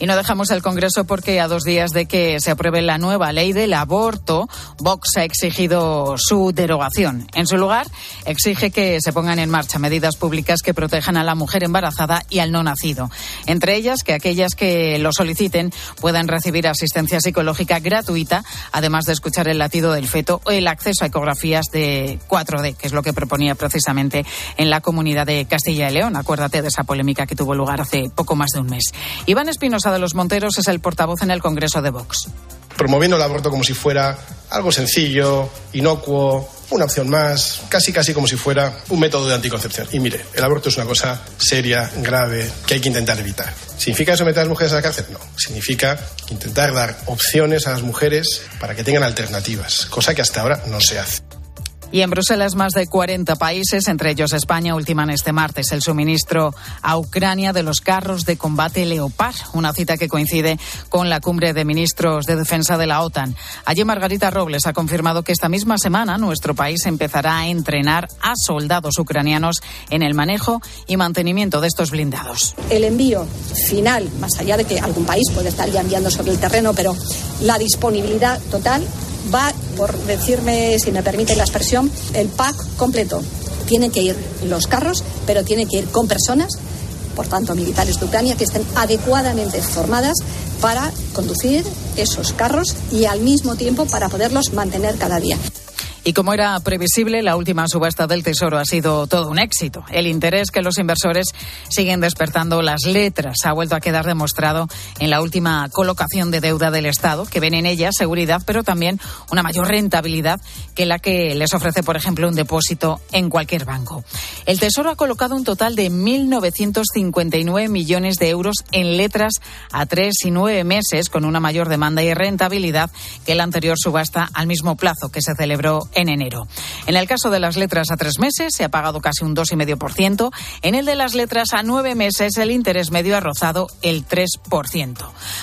Y no dejamos el Congreso porque a dos días de que se apruebe la nueva ley del aborto, Vox ha exigido su derogación. En su lugar, exige que se pongan en marcha medidas públicas que protejan a la mujer embarazada y al no nacido. Entre ellas, que aquellas que lo soliciten puedan recibir asistencia psicológica gratuita, además de escuchar el latido del feto o el acceso a ecografías de 4D, que es lo que proponía precisamente en la comunidad de Castilla y León. Acuérdate de esa polémica que tuvo lugar hace poco más de un mes. Iván Espinosa de los Monteros es el portavoz en el Congreso de Vox. Promoviendo el aborto como si fuera algo sencillo, inocuo, una opción más, casi casi como si fuera un método de anticoncepción. Y mire, el aborto es una cosa seria, grave, que hay que intentar evitar. ¿Significa eso meter a las mujeres a la cárcel? No. Significa intentar dar opciones a las mujeres para que tengan alternativas, cosa que hasta ahora no se hace. Y en Bruselas, más de 40 países, entre ellos España, ultiman este martes el suministro a Ucrania de los carros de combate Leopard, una cita que coincide con la cumbre de ministros de defensa de la OTAN. Allí Margarita Robles ha confirmado que esta misma semana nuestro país empezará a entrenar a soldados ucranianos en el manejo y mantenimiento de estos blindados. El envío final, más allá de que algún país puede estar ya enviando sobre el terreno, pero la disponibilidad total va, por decirme, si me permite la expresión, el pack completo. Tienen que ir los carros, pero tiene que ir con personas, por tanto, militares de Ucrania, que estén adecuadamente formadas para conducir esos carros y al mismo tiempo para poderlos mantener cada día. Y como era previsible, la última subasta del Tesoro ha sido todo un éxito. El interés que los inversores siguen despertando las letras ha vuelto a quedar demostrado en la última colocación de deuda del Estado, que ven en ella seguridad, pero también una mayor rentabilidad que la que les ofrece, por ejemplo, un depósito en cualquier banco. El Tesoro ha colocado un total de 1.959 millones de euros en letras a tres y nueve meses, con una mayor demanda y rentabilidad que la anterior subasta al mismo plazo que se celebró en enero. En el caso de las letras a tres meses se ha pagado casi un 2,5%. En el de las letras a nueve meses el interés medio ha rozado el 3%.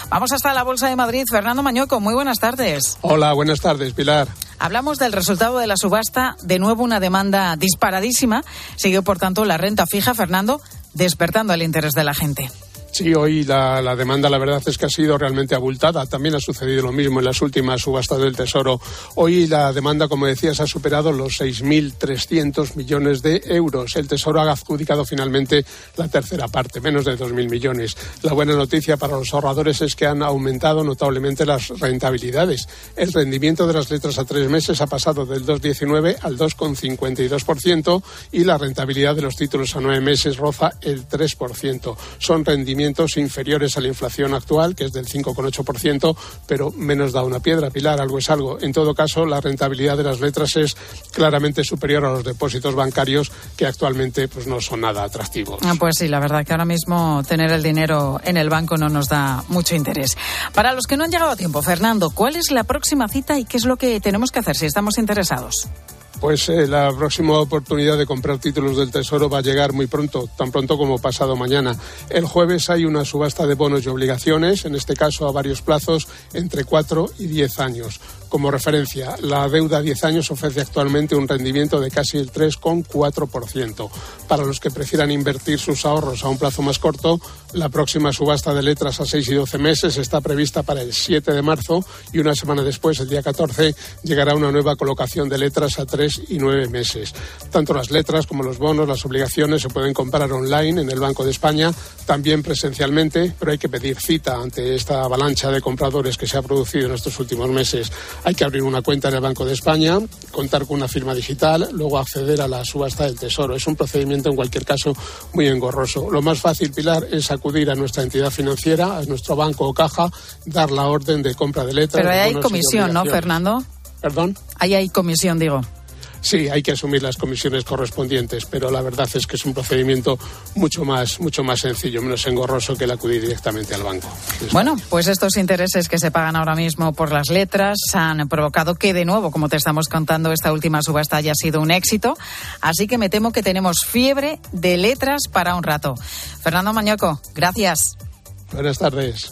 Vamos hasta la Bolsa de Madrid. Fernando Mañueco, muy buenas tardes. Hola, buenas tardes, Pilar. Hablamos del resultado de la subasta. De nuevo una demanda disparadísima. Siguió, por tanto, la renta fija, Fernando, despertando el interés de la gente. Sí, hoy la, demanda la verdad es que ha sido realmente abultada. También ha sucedido lo mismo en las últimas subastas del Tesoro. Hoy la demanda, como decías, ha superado los 6.300 millones de euros. El Tesoro ha adjudicado finalmente la tercera parte, menos de 2.000 millones. La buena noticia para los ahorradores es que han aumentado notablemente las rentabilidades. El rendimiento de las letras a tres meses ha pasado del 2,19 al 2,52% y la rentabilidad de los títulos a nueve meses roza el 3%. Son rendimientos inferiores a la inflación actual, que es del 5,8%, pero menos da una piedra, Pilar, algo es algo. En todo caso, la rentabilidad de las letras es claramente superior a los depósitos bancarios, que actualmente pues, no son nada atractivos. Ah, pues sí, la verdad que ahora mismo tener el dinero en el banco no nos da mucho interés. Para los que no han llegado a tiempo, Fernando, ¿cuál es la próxima cita y qué es lo que tenemos que hacer si estamos interesados? Pues eh, la próxima oportunidad de comprar títulos del Tesoro va a llegar muy pronto, tan pronto como pasado mañana. El jueves hay una subasta de bonos y obligaciones, en este caso a varios plazos, entre 4 y 10 años. Como referencia, la deuda a 10 años ofrece actualmente un rendimiento de casi el 3,4%. Para los que prefieran invertir sus ahorros a un plazo más corto, la próxima subasta de letras a 6 y 12 meses está prevista para el 7 de marzo y una semana después, el día 14, llegará una nueva colocación de letras a 3 y 9 meses. Tanto las letras como los bonos, las obligaciones se pueden comprar online en el Banco de España, también presencialmente, pero hay que pedir cita ante esta avalancha de compradores que se ha producido en estos últimos meses. Hay que abrir una cuenta en el Banco de España, contar con una firma digital, luego acceder a la subasta del Tesoro. Es un procedimiento, en cualquier caso, muy engorroso. Lo más fácil, Pilar, es acudir a nuestra entidad financiera, a nuestro banco o caja, dar la orden de compra de letras. Pero ahí hay comisión, ¿no, Fernando? ¿Perdón? Ahí hay comisión, digo. Sí, hay que asumir las comisiones correspondientes, pero la verdad es que es un procedimiento mucho más, mucho más sencillo, menos engorroso que el acudir directamente al banco. Bueno, pues estos intereses que se pagan ahora mismo por las letras han provocado que, de nuevo, como te estamos contando, esta última subasta haya sido un éxito. Así que me temo que tenemos fiebre de letras para un rato. Fernando Mañoco, gracias. Buenas tardes.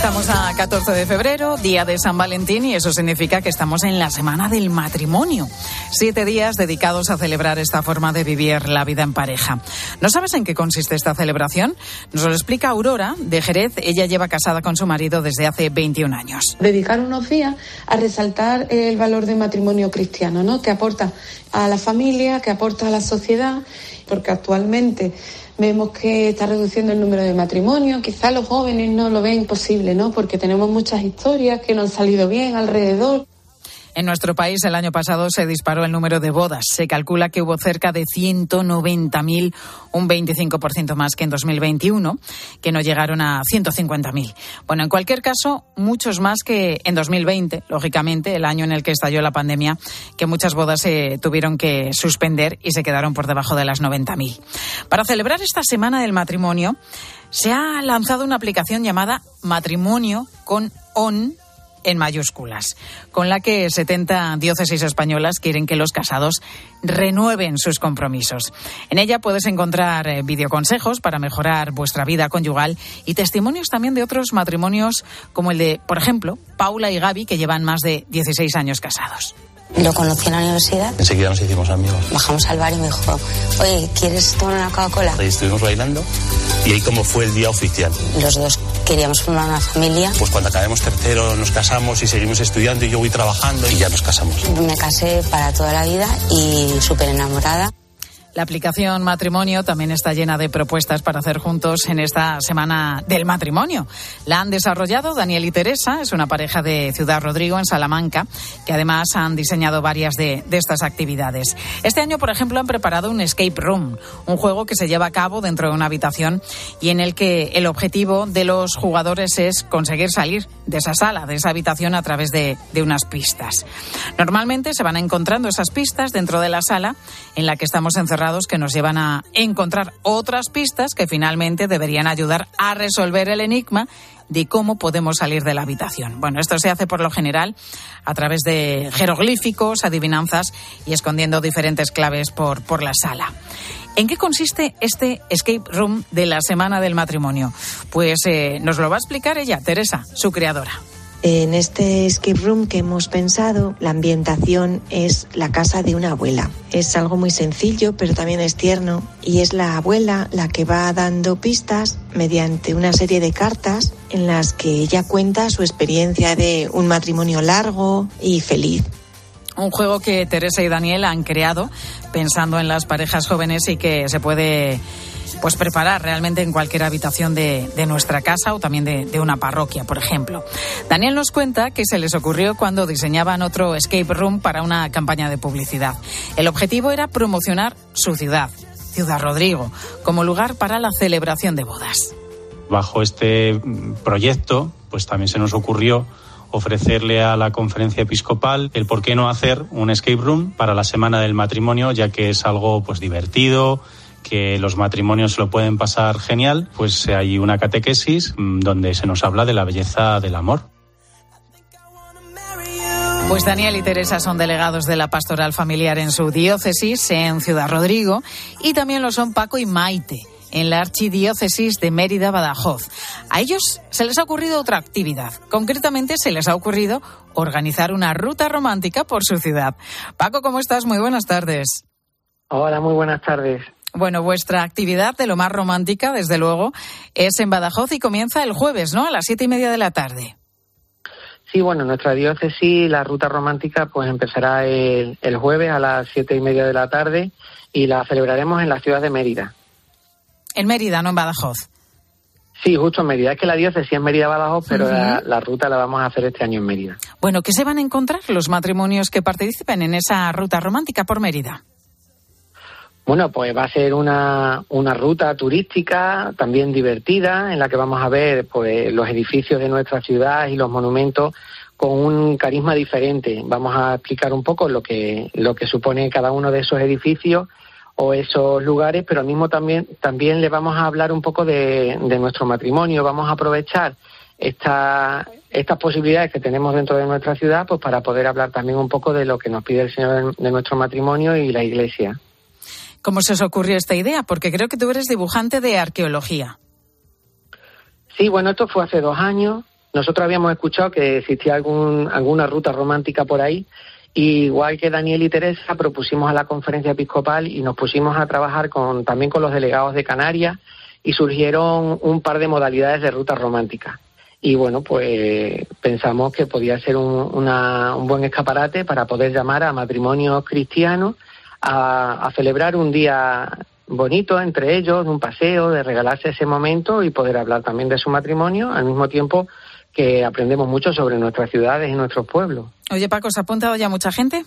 Estamos a 14 de febrero, día de San Valentín, y eso significa que estamos en la semana del matrimonio. Siete días dedicados a celebrar esta forma de vivir la vida en pareja. ¿No sabes en qué consiste esta celebración? Nos lo explica Aurora de Jerez. Ella lleva casada con su marido desde hace 21 años. Dedicar unos días a resaltar el valor del matrimonio cristiano, ¿no? Que aporta a la familia, que aporta a la sociedad, porque actualmente vemos que está reduciendo el número de matrimonios. Quizás los jóvenes no lo ven posible, ¿no? Porque tenemos muchas historias que no han salido bien alrededor. En nuestro país el año pasado se disparó el número de bodas. Se calcula que hubo cerca de 190.000, un 25% más que en 2021, que no llegaron a 150.000. Bueno, en cualquier caso, muchos más que en 2020, lógicamente, el año en el que estalló la pandemia, que muchas bodas se tuvieron que suspender y se quedaron por debajo de las 90.000. Para celebrar esta semana del matrimonio, se ha lanzado una aplicación llamada Matrimonio con ON en mayúsculas, con la que 70 diócesis españolas quieren que los casados renueven sus compromisos. En ella puedes encontrar eh, videoconsejos para mejorar vuestra vida conyugal y testimonios también de otros matrimonios como el de, por ejemplo, Paula y Gaby, que llevan más de 16 años casados. Lo conocí en la universidad. Enseguida nos hicimos amigos. Bajamos al bar y me dijo, oye, ¿quieres tomar una Coca-Cola? Ahí estuvimos bailando y ahí como fue el día oficial. Los dos queríamos formar una familia. Pues cuando acabemos tercero nos casamos y seguimos estudiando y yo voy trabajando y ya nos casamos. Me casé para toda la vida y súper enamorada. La aplicación Matrimonio también está llena de propuestas para hacer juntos en esta semana del matrimonio. La han desarrollado Daniel y Teresa, es una pareja de Ciudad Rodrigo en Salamanca, que además han diseñado varias de, de, estas actividades. Este año, por ejemplo, han preparado un escape room, un juego que se lleva a cabo dentro de una habitación y en el que el objetivo de los jugadores es conseguir salir de esa sala, de esa habitación a través de, de unas pistas. Normalmente se van encontrando esas pistas dentro de la sala en la que estamos encerrados que nos llevan a encontrar otras pistas que finalmente deberían ayudar a resolver el enigma de cómo podemos salir de la habitación. Bueno, esto se hace por lo general a través de jeroglíficos, adivinanzas y escondiendo diferentes claves por, por la sala. ¿En qué consiste este escape room de la semana del matrimonio? Pues eh, nos lo va a explicar ella, Teresa, su creadora. En este escape room que hemos pensado, la ambientación es la casa de una abuela. Es algo muy sencillo, pero también es tierno, y es la abuela la que va dando pistas mediante una serie de cartas en las que ella cuenta su experiencia de un matrimonio largo y feliz. Un juego que Teresa y Daniel han creado pensando en las parejas jóvenes y que se puede pues preparar realmente en cualquier habitación de, nuestra casa o también de, de, una parroquia, por ejemplo. Daniel nos cuenta que se les ocurrió cuando diseñaban otro escape room para una campaña de publicidad. El objetivo era promocionar su ciudad, Ciudad Rodrigo, como lugar para la celebración de bodas. Bajo este proyecto, pues también se nos ocurrió ofrecerle a la conferencia episcopal el por qué no hacer un escape room para la semana del matrimonio, ya que es algo pues divertido, que los matrimonios lo pueden pasar genial, pues hay una catequesis mm, donde se nos habla de la belleza del amor. Pues Daniel y Teresa son delegados de la pastoral familiar en su diócesis, en Ciudad Rodrigo, y también lo son Paco y Maite, en la archidiócesis de Mérida, Badajoz. A ellos se les ha ocurrido otra actividad. Concretamente, se les ha ocurrido organizar una ruta romántica por su ciudad. Paco, ¿cómo estás? Muy buenas tardes. Hola, muy buenas tardes. Bueno, vuestra actividad de lo más romántica, desde luego, es en Badajoz y comienza el jueves, ¿no? A las siete y media de la tarde. Sí, bueno, nuestra diócesis, la ruta romántica, pues empezará el, jueves a las siete y media de la tarde y la celebraremos en la ciudad de Mérida. En Mérida, no en Badajoz. Sí, justo en Mérida. Es que la diócesis es Mérida-Badajoz, pero la, la, ruta la vamos a hacer este año en Mérida. Bueno, ¿qué se van a encontrar los matrimonios que participen en esa ruta romántica por Mérida? Bueno, pues va a ser una, una ruta turística también divertida en la que vamos a ver pues los edificios de nuestra ciudad y los monumentos con un carisma diferente. Vamos a explicar un poco lo que lo que supone cada uno de esos edificios o esos lugares, pero al mismo también también le vamos a hablar un poco de, de nuestro matrimonio. Vamos a aprovechar esta, estas posibilidades que tenemos dentro de nuestra ciudad, pues para poder hablar también un poco de lo que nos pide el Señor de nuestro matrimonio y la Iglesia. ¿Cómo se os ocurrió esta idea? Porque creo que tú eres dibujante de arqueología. Sí, bueno, esto fue hace dos años. Nosotros habíamos escuchado que existía alguna ruta romántica por ahí. Y igual que Daniel y Teresa, propusimos a la conferencia episcopal y nos pusimos a trabajar con, también con los delegados de Canarias y surgieron un par de modalidades de ruta romántica. Y bueno, pues pensamos que podía ser un, un buen escaparate para poder llamar a matrimonios cristianos a, celebrar un día bonito entre ellos, un paseo, de regalarse ese momento y poder hablar también de su matrimonio, al mismo tiempo que aprendemos mucho sobre nuestras ciudades y nuestros pueblos. Oye, Paco, ¿se ha apuntado ya mucha gente?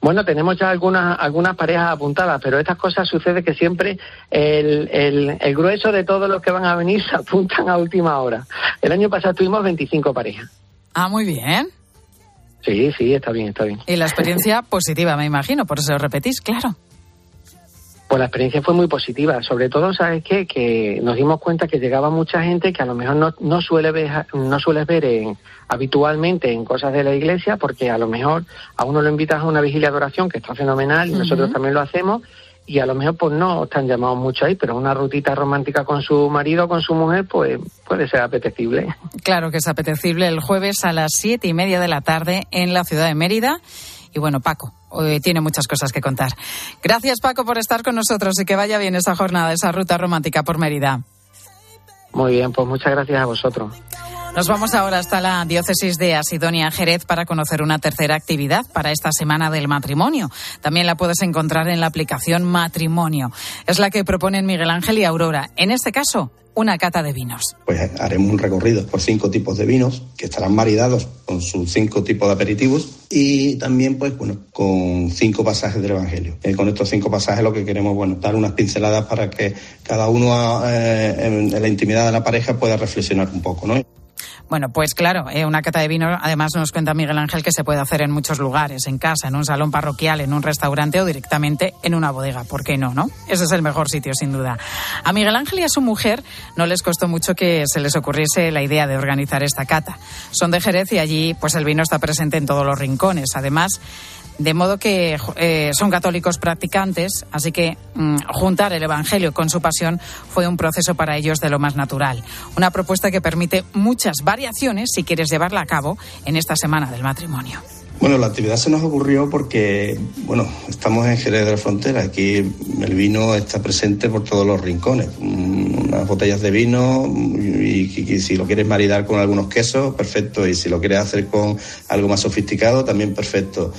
Bueno, tenemos ya algunas, algunas parejas apuntadas, pero estas cosas sucede que siempre el, el, el, grueso de todos los que van a venir se apuntan a última hora. El año pasado tuvimos 25 parejas. Ah, muy bien. Sí, sí, está bien, está bien. Y la experiencia positiva, me imagino, por eso lo repetís, claro. Pues la experiencia fue muy positiva, sobre todo, ¿sabes qué? Que nos dimos cuenta que llegaba mucha gente que a lo mejor no, no suele ver, no sueles ver en, habitualmente en cosas de la iglesia, porque a lo mejor a uno lo invitas a una vigilia de oración, que está fenomenal, y nosotros también lo hacemos, y a lo mejor pues no están llamados mucho ahí, pero una rutita romántica con su marido o con su mujer pues puede ser apetecible. Claro que es apetecible el jueves a las siete y media de la tarde en la ciudad de Mérida. Y bueno, Paco, hoy tiene muchas cosas que contar. Gracias Paco por estar con nosotros y que vaya bien esa jornada, esa ruta romántica por Mérida. Muy bien, pues muchas gracias a vosotros. Nos vamos ahora hasta la diócesis de Asidonia Jerez para conocer una tercera actividad para esta semana del matrimonio. También la puedes encontrar en la aplicación Matrimonio. Es la que proponen Miguel Ángel y Aurora. En este caso, una cata de vinos. Pues haremos un recorrido por cinco tipos de vinos que estarán maridados con sus cinco tipos de aperitivos y también, pues bueno, con cinco pasajes del Evangelio. Eh, con estos cinco pasajes lo que queremos, bueno, dar unas pinceladas para que cada uno eh, en la intimidad de la pareja pueda reflexionar un poco, ¿no? Bueno, pues claro, eh, una cata de vino, además nos cuenta Miguel Ángel que se puede hacer en muchos lugares, en casa, en un salón parroquial, en un restaurante o directamente en una bodega. ¿Por qué no, no? Ese es el mejor sitio, sin duda. A Miguel Ángel y a su mujer no les costó mucho que se les ocurriese la idea de organizar esta cata. Son de Jerez y allí, pues el vino está presente en todos los rincones. Además, de modo que eh, son católicos practicantes, así que mm, juntar el Evangelio con su pasión fue un proceso para ellos de lo más natural. Una propuesta que permite muchas variaciones si quieres llevarla a cabo en esta semana del matrimonio. Bueno, la actividad se nos ocurrió porque, bueno, estamos en Jerez de la Frontera. Aquí el vino está presente por todos los rincones. Mm, unas botellas de vino y, si lo quieres maridar con algunos quesos, perfecto. Y si lo quieres hacer con algo más sofisticado, también perfecto.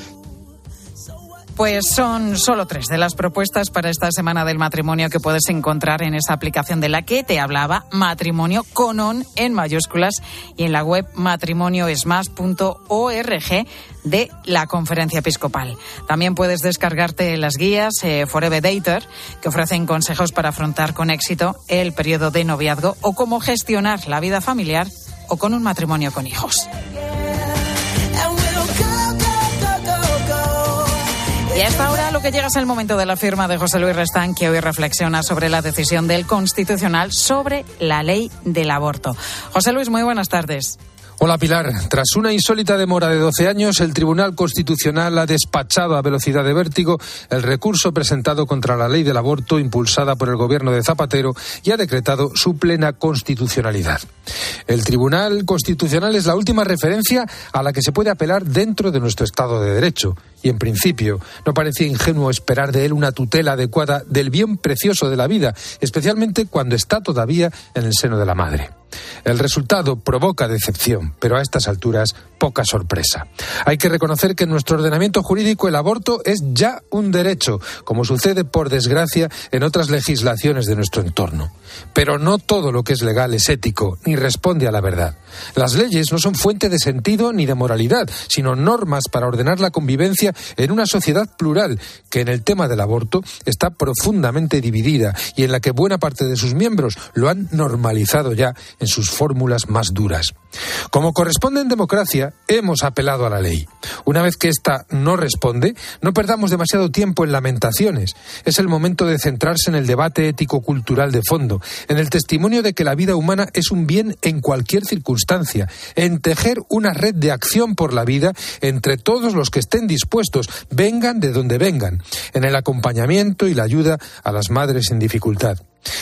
Pues son solo tres de las propuestas para esta semana del matrimonio que puedes encontrar en esa aplicación de la que te hablaba, matrimonio con on en mayúsculas y en la web matrimonioesmas.org de la conferencia episcopal. También puedes descargarte las guías eh, Forever Dater que ofrecen consejos para afrontar con éxito el periodo de noviazgo o cómo gestionar la vida familiar o con un matrimonio con hijos. Y a esta hora lo que llega es el momento de la firma de José Luis Restán, que hoy reflexiona sobre la decisión del Constitucional sobre la ley del aborto. José Luis, muy buenas tardes. Hola Pilar. Tras una insólita demora de 12 años, el Tribunal Constitucional ha despachado a velocidad de vértigo el recurso presentado contra la ley del aborto impulsada por el gobierno de Zapatero y ha decretado su plena constitucionalidad. El Tribunal Constitucional es la última referencia a la que se puede apelar dentro de nuestro Estado de Derecho y en principio no parecía ingenuo esperar de él una tutela adecuada del bien precioso de la vida, especialmente cuando está todavía en el seno de la madre. El resultado provoca decepción, pero a estas alturas poca sorpresa. Hay que reconocer que en nuestro ordenamiento jurídico el aborto es ya un derecho, como sucede por desgracia en otras legislaciones de nuestro entorno. Pero no todo lo que es legal es ético ni responde a la verdad. Las leyes no son fuente de sentido ni de moralidad, sino normas para ordenar la convivencia en una sociedad plural que en el tema del aborto está profundamente dividida y en la que buena parte de sus miembros lo han normalizado ya en sus fórmulas más duras. Como corresponde en democracia, hemos apelado a la ley. Una vez que ésta no responde, no perdamos demasiado tiempo en lamentaciones. Es el momento de centrarse en el debate ético-cultural de fondo, en el testimonio de que la vida humana es un bien en cualquier circunstancia, en tejer una red de acción por la vida entre todos los que estén dispuestos, vengan de donde vengan, en el acompañamiento y la ayuda a las madres en dificultad.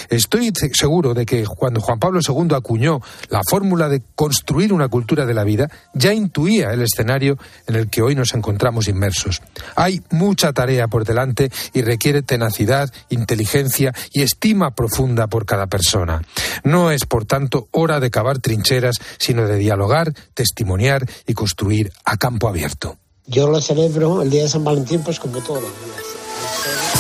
Estoy seguro de que cuando Juan Pablo II acuñó la fórmula de construir una cultura de la vida, ya intuía el escenario en el que hoy nos encontramos inmersos. Hay mucha tarea por delante y requiere tenacidad, inteligencia y estima profunda por cada persona. No es, por tanto, hora de cavar trincheras, sino de dialogar, testimoniar y construir a campo abierto. Yo lo celebro el día de San Valentín, pues como todos los días.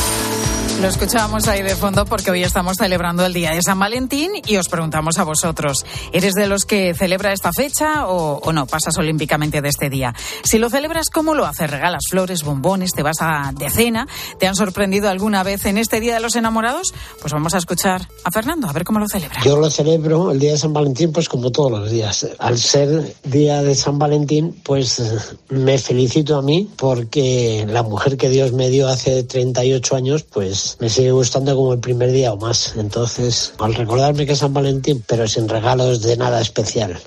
Lo escuchábamos ahí de fondo porque hoy estamos celebrando el Día de San Valentín y os preguntamos a vosotros, ¿eres de los que celebra esta fecha o, no pasas olímpicamente de este día? Si lo celebras, ¿cómo lo haces? ¿Regalas flores, bombones, te vas a de cena? ¿Te han sorprendido alguna vez en este Día de los Enamorados? Pues vamos a escuchar a Fernando, a ver cómo lo celebra. Yo lo celebro el Día de San Valentín pues como todos los días. Al ser Día de San Valentín, pues me felicito a mí porque la mujer que Dios me dio hace 38 años, pues me sigue gustando como el primer día o más. Entonces, al recordarme que es San Valentín, pero sin regalos de nada especial.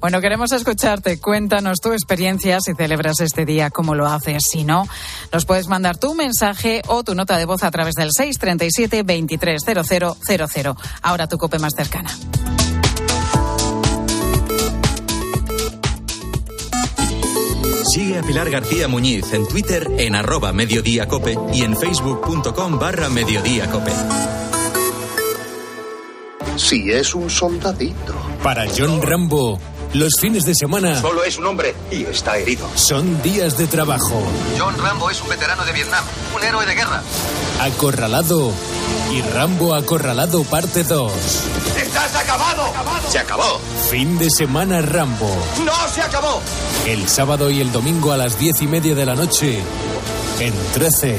Bueno, queremos escucharte. Cuéntanos tu experiencia si celebras este día, cómo lo haces. Si no, nos puedes mandar tu mensaje o tu nota de voz a través del 637 230000. Ahora tu cope más cercana. Sigue a Pilar García Muñiz en Twitter en arroba mediodíacope y en facebook.com barra mediodíacope. Si es un soldadito. Para John Rambo, los fines de semana... Solo es un hombre y está herido. Son días de trabajo. John Rambo es un veterano de Vietnam, un héroe de guerra. Acorralado y Rambo Acorralado parte 2. ¡Estás acabado! ¡Se acabó! Fin de semana Rambo. ¡No se acabó! El sábado y el domingo a las diez y media de la noche en 13.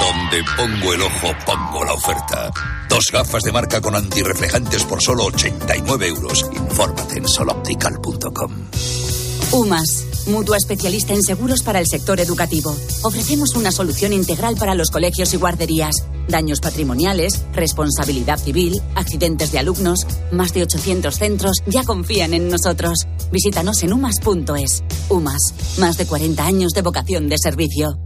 Donde pongo el ojo, pongo la oferta. Dos gafas de marca con antirreflejantes por solo 89 euros. Infórmate en soloptical.com. UMAS, mutua especialista en seguros para el sector educativo. Ofrecemos una solución integral para los colegios y guarderías. Daños patrimoniales, responsabilidad civil, accidentes de alumnos. Más de 800 centros ya confían en nosotros. Visítanos en umas.es. UMAS, más de 40 años de vocación de servicio.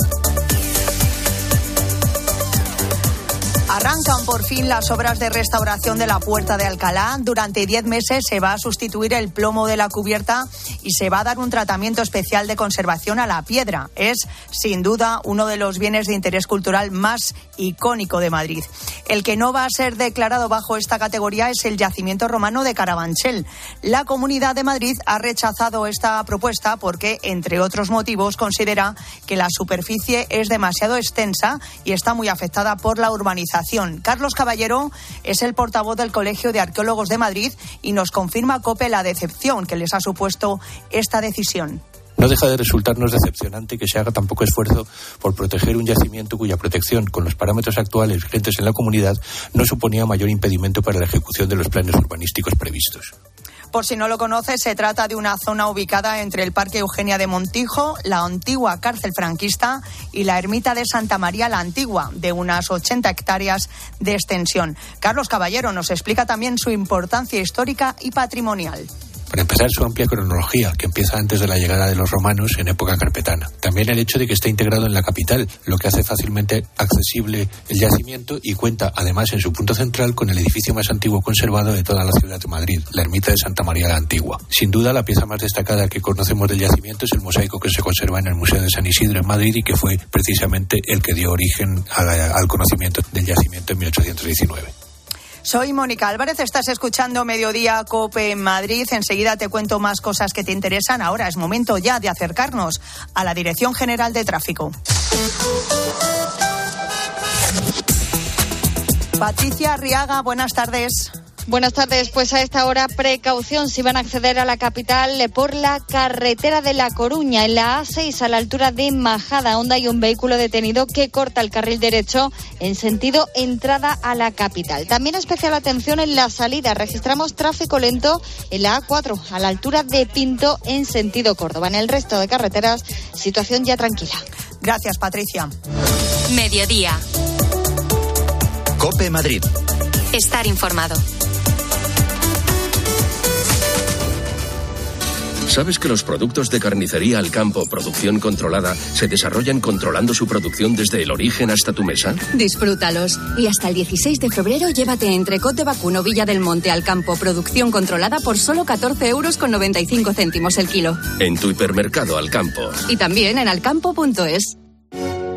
Arrancan por fin las obras de restauración de la Puerta de Alcalá. Durante 10 meses se va a sustituir el plomo de la cubierta y se va a dar un tratamiento especial de conservación a la piedra. Es, sin duda, uno de los bienes de interés cultural más icónico de Madrid. El que no va a ser declarado bajo esta categoría es el yacimiento romano de Carabanchel. La Comunidad de Madrid ha rechazado esta propuesta porque, entre otros motivos, considera que la superficie es demasiado extensa y está muy afectada por la urbanización. Carlos Caballero es el portavoz del Colegio de Arqueólogos de Madrid y nos confirma COPE la decepción que les ha supuesto esta decisión. No deja de resultarnos decepcionante que se haga tan poco esfuerzo por proteger un yacimiento cuya protección, con los parámetros actuales vigentes en la comunidad, no suponía mayor impedimento para la ejecución de los planes urbanísticos previstos. Por si no lo conoce, se trata de una zona ubicada entre el Parque Eugenia de Montijo, la antigua cárcel franquista y la ermita de Santa María la Antigua, de unas 80 hectáreas de extensión. Carlos Caballero nos explica también su importancia histórica y patrimonial. Para empezar, su amplia cronología, que empieza antes de la llegada de los romanos en época carpetana. También el hecho de que esté integrado en la capital, lo que hace fácilmente accesible el yacimiento y cuenta, además, en su punto central con el edificio más antiguo conservado de toda la ciudad de Madrid, la ermita de Santa María la Antigua. Sin duda, la pieza más destacada que conocemos del yacimiento es el mosaico que se conserva en el Museo de San Isidro en Madrid y que fue precisamente el que dio origen al conocimiento del yacimiento en 1819. Soy Mónica Álvarez, estás escuchando Mediodía Cope en Madrid. Enseguida te cuento más cosas que te interesan. Ahora es momento ya de acercarnos a la Dirección General de Tráfico. Patricia Arriaga, buenas tardes. Buenas tardes. Pues a esta hora, precaución si van a acceder a la capital por la carretera de La Coruña. En la A6, a la altura de Majada Honda, hay un vehículo detenido que corta el carril derecho en sentido entrada a la capital. También especial atención en la salida. Registramos tráfico lento en la A4, a la altura de Pinto, en sentido Córdoba. En el resto de carreteras, situación ya tranquila. Gracias, Patricia. Mediodía. Cope Madrid. Estar informado. ¿Sabes que los productos de carnicería al campo, producción controlada, se desarrollan controlando su producción desde el origen hasta tu mesa? Disfrútalos. Y hasta el 16 de febrero llévate entrecot de vacuno Villa del Monte al campo, producción controlada por solo 14 euros con 95 céntimos el kilo. En tu hipermercado al campo. Y también en alcampo.es.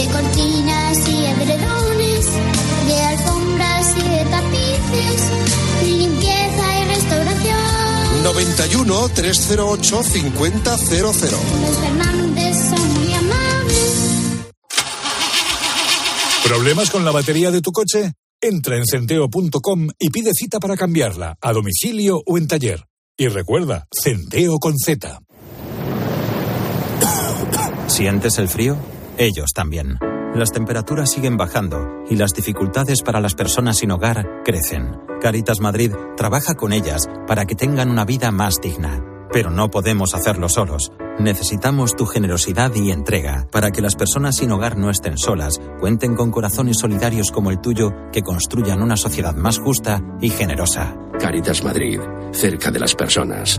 de cortinas y edredones, de alfombras y de tapices, limpieza y restauración. 91 308 5000. Los Fernández son muy amables. ¿Problemas con la batería de tu coche? Entra en centeo.com y pide cita para cambiarla, a domicilio o en taller. Y recuerda, Centeo con Z. ¿Sientes el frío? Ellos también. Las temperaturas siguen bajando y las dificultades para las personas sin hogar crecen. Caritas Madrid trabaja con ellas para que tengan una vida más digna. Pero no podemos hacerlo solos. Necesitamos tu generosidad y entrega para que las personas sin hogar no estén solas, cuenten con corazones solidarios como el tuyo que construyan una sociedad más justa y generosa. Caritas Madrid, cerca de las personas.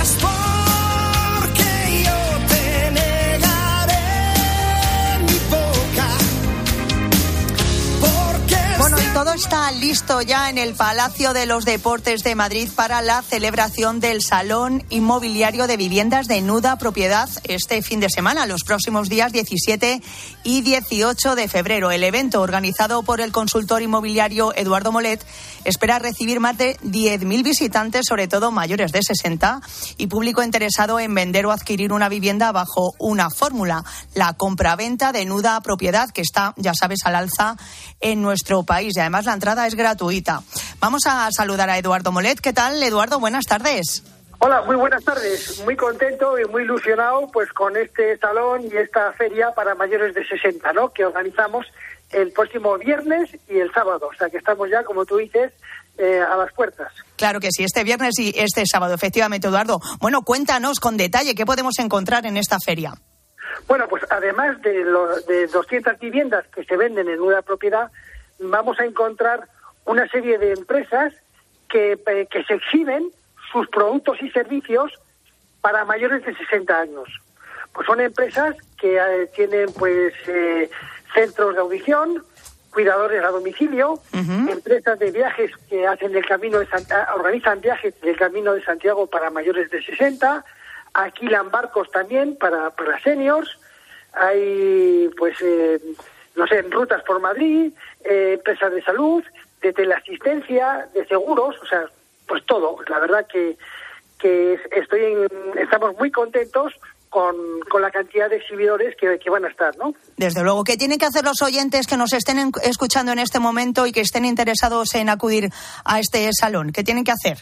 No insistas todo está listo ya en el Palacio de los Deportes de Madrid para la celebración del Salón Inmobiliario de Viviendas de Nuda Propiedad este fin de semana, los próximos días 17 y 18 de febrero. El evento, organizado por el consultor inmobiliario Eduardo Molet, espera recibir más de 10.000 visitantes, sobre todo mayores de 60, y público interesado en vender o adquirir una vivienda bajo una fórmula, la compraventa de Nuda Propiedad, que está, ya sabes, al alza en nuestro país. Además la entrada es gratuita. Vamos a saludar a Eduardo Molet. ¿Qué tal, Eduardo? Buenas tardes. Hola, muy buenas tardes. Muy contento y muy ilusionado pues con este salón y esta feria para mayores de 60, ¿no? Que organizamos el próximo viernes y el sábado. O sea que estamos ya, como tú dices, eh, a las puertas. Claro que sí, este viernes y este sábado, efectivamente, Eduardo. Bueno, cuéntanos con detalle qué podemos encontrar en esta feria. Bueno, pues además de, lo- de 200 viviendas que se venden en una propiedad, vamos a encontrar una serie de empresas que, eh, que se exhiben sus productos y servicios para mayores de 60 años. Pues son empresas que eh, tienen pues eh, centros de audición, cuidadores a domicilio, empresas de viajes que hacen el camino de Santa- organizan viajes del camino de Santiago para mayores de 60, alquilan barcos también para, para seniors, hay pues eh, no sé, rutas por Madrid, eh, empresas de salud, de teleasistencia, de seguros, o sea, pues todo. La verdad que, que es- estoy en- estamos muy contentos con, con la cantidad de exhibidores que, que van a estar, ¿no? Desde luego, ¿qué tienen que hacer los oyentes que nos estén en- escuchando en este momento y que estén interesados en acudir a este salón? ¿Qué tienen que hacer?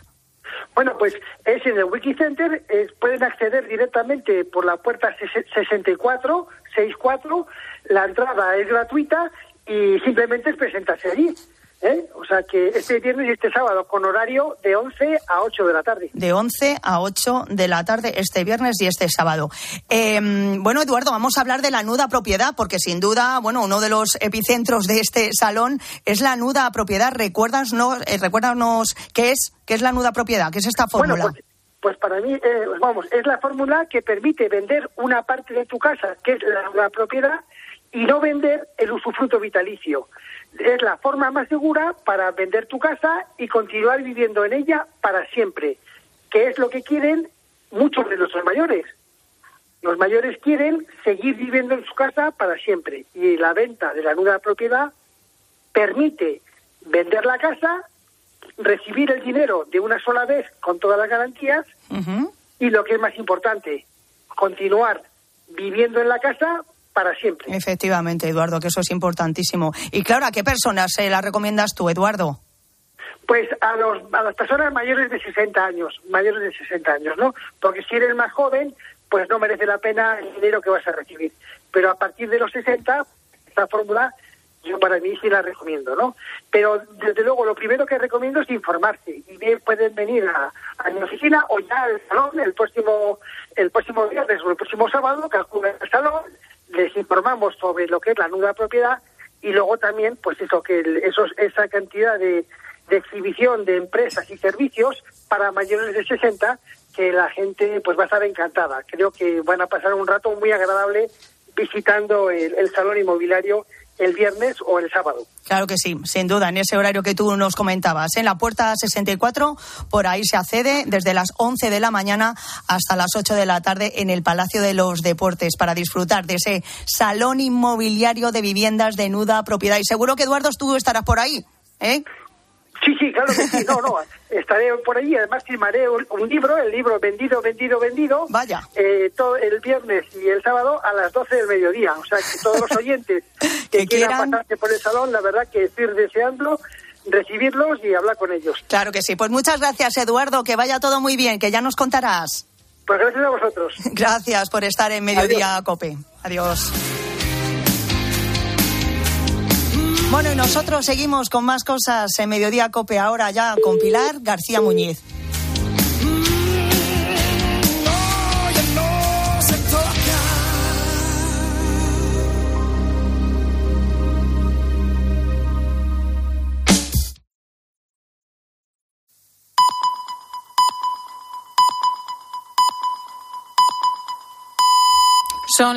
Bueno, pues es en el Wikicenter, eh, pueden acceder directamente por la puerta 64, 64, la entrada es gratuita y simplemente es presentarse allí. ¿eh? O sea que este viernes y este sábado con horario de 11 a 8 de la tarde. De 11 a 8 de la tarde este viernes y este sábado. Eh, bueno, Eduardo, vamos a hablar de la nuda propiedad, porque sin duda, bueno, uno de los epicentros de este salón es la nuda propiedad. Recuérdanos, eh, recuérdanos qué es, qué es la nuda propiedad, qué es esta fórmula. Bueno, pues, pues para mí, eh, vamos, es la fórmula que permite vender una parte de tu casa, que es la, la propiedad, y no vender el usufructo vitalicio. Es la forma más segura para vender tu casa y continuar viviendo en ella para siempre, que es lo que quieren muchos de nuestros mayores. Los mayores quieren seguir viviendo en su casa para siempre y la venta de la nueva propiedad permite vender la casa, recibir el dinero de una sola vez con todas las garantías y lo que es más importante, continuar viviendo en la casa para siempre. Efectivamente, Eduardo, que eso es importantísimo. Y claro, ¿a qué personas se la recomiendas tú, Eduardo? Pues a, los, a las personas mayores de 60 años, mayores de 60 años, ¿no? Porque si eres más joven, pues no merece la pena el dinero que vas a recibir. Pero a partir de los 60, esta fórmula yo para mí sí la recomiendo, ¿no? Pero desde luego lo primero que recomiendo es informarse y bien pueden venir a, a mi oficina o ya al salón el próximo el próximo viernes o el próximo sábado que acudan al salón, les informamos sobre lo que es la nuda propiedad y luego también pues eso que esos esa cantidad de, de exhibición de empresas y servicios para mayores de 60 que la gente pues va a estar encantada. Creo que van a pasar un rato muy agradable visitando el, el salón inmobiliario el viernes o el sábado. Claro que sí, sin duda, en ese horario que tú nos comentabas. En la puerta 64, por ahí se accede desde las 11 de la mañana hasta las 8 de la tarde en el Palacio de los Deportes para disfrutar de ese salón inmobiliario de viviendas de nuda propiedad. Y seguro que, Eduardo, tú estarás por ahí, ¿eh? Sí, sí, claro que sí. No, no, estaré por ahí. Además, firmaré un, un libro, el libro Vendido, Vendido, Vendido. Vaya. Eh, todo el viernes y el sábado a las 12 del mediodía. O sea, que todos los oyentes que, quieran quieran. pasarse por el salón, la verdad que estoy deseando recibirlos y hablar con ellos. Claro que sí. Pues muchas gracias, Eduardo. Que vaya todo muy bien, que ya nos contarás. Pues gracias a vosotros. Gracias por estar en Mediodía Cope. Adiós. Bueno, y nosotros seguimos con más cosas en Mediodía Cope ahora ya con Pilar García Muñiz. Son las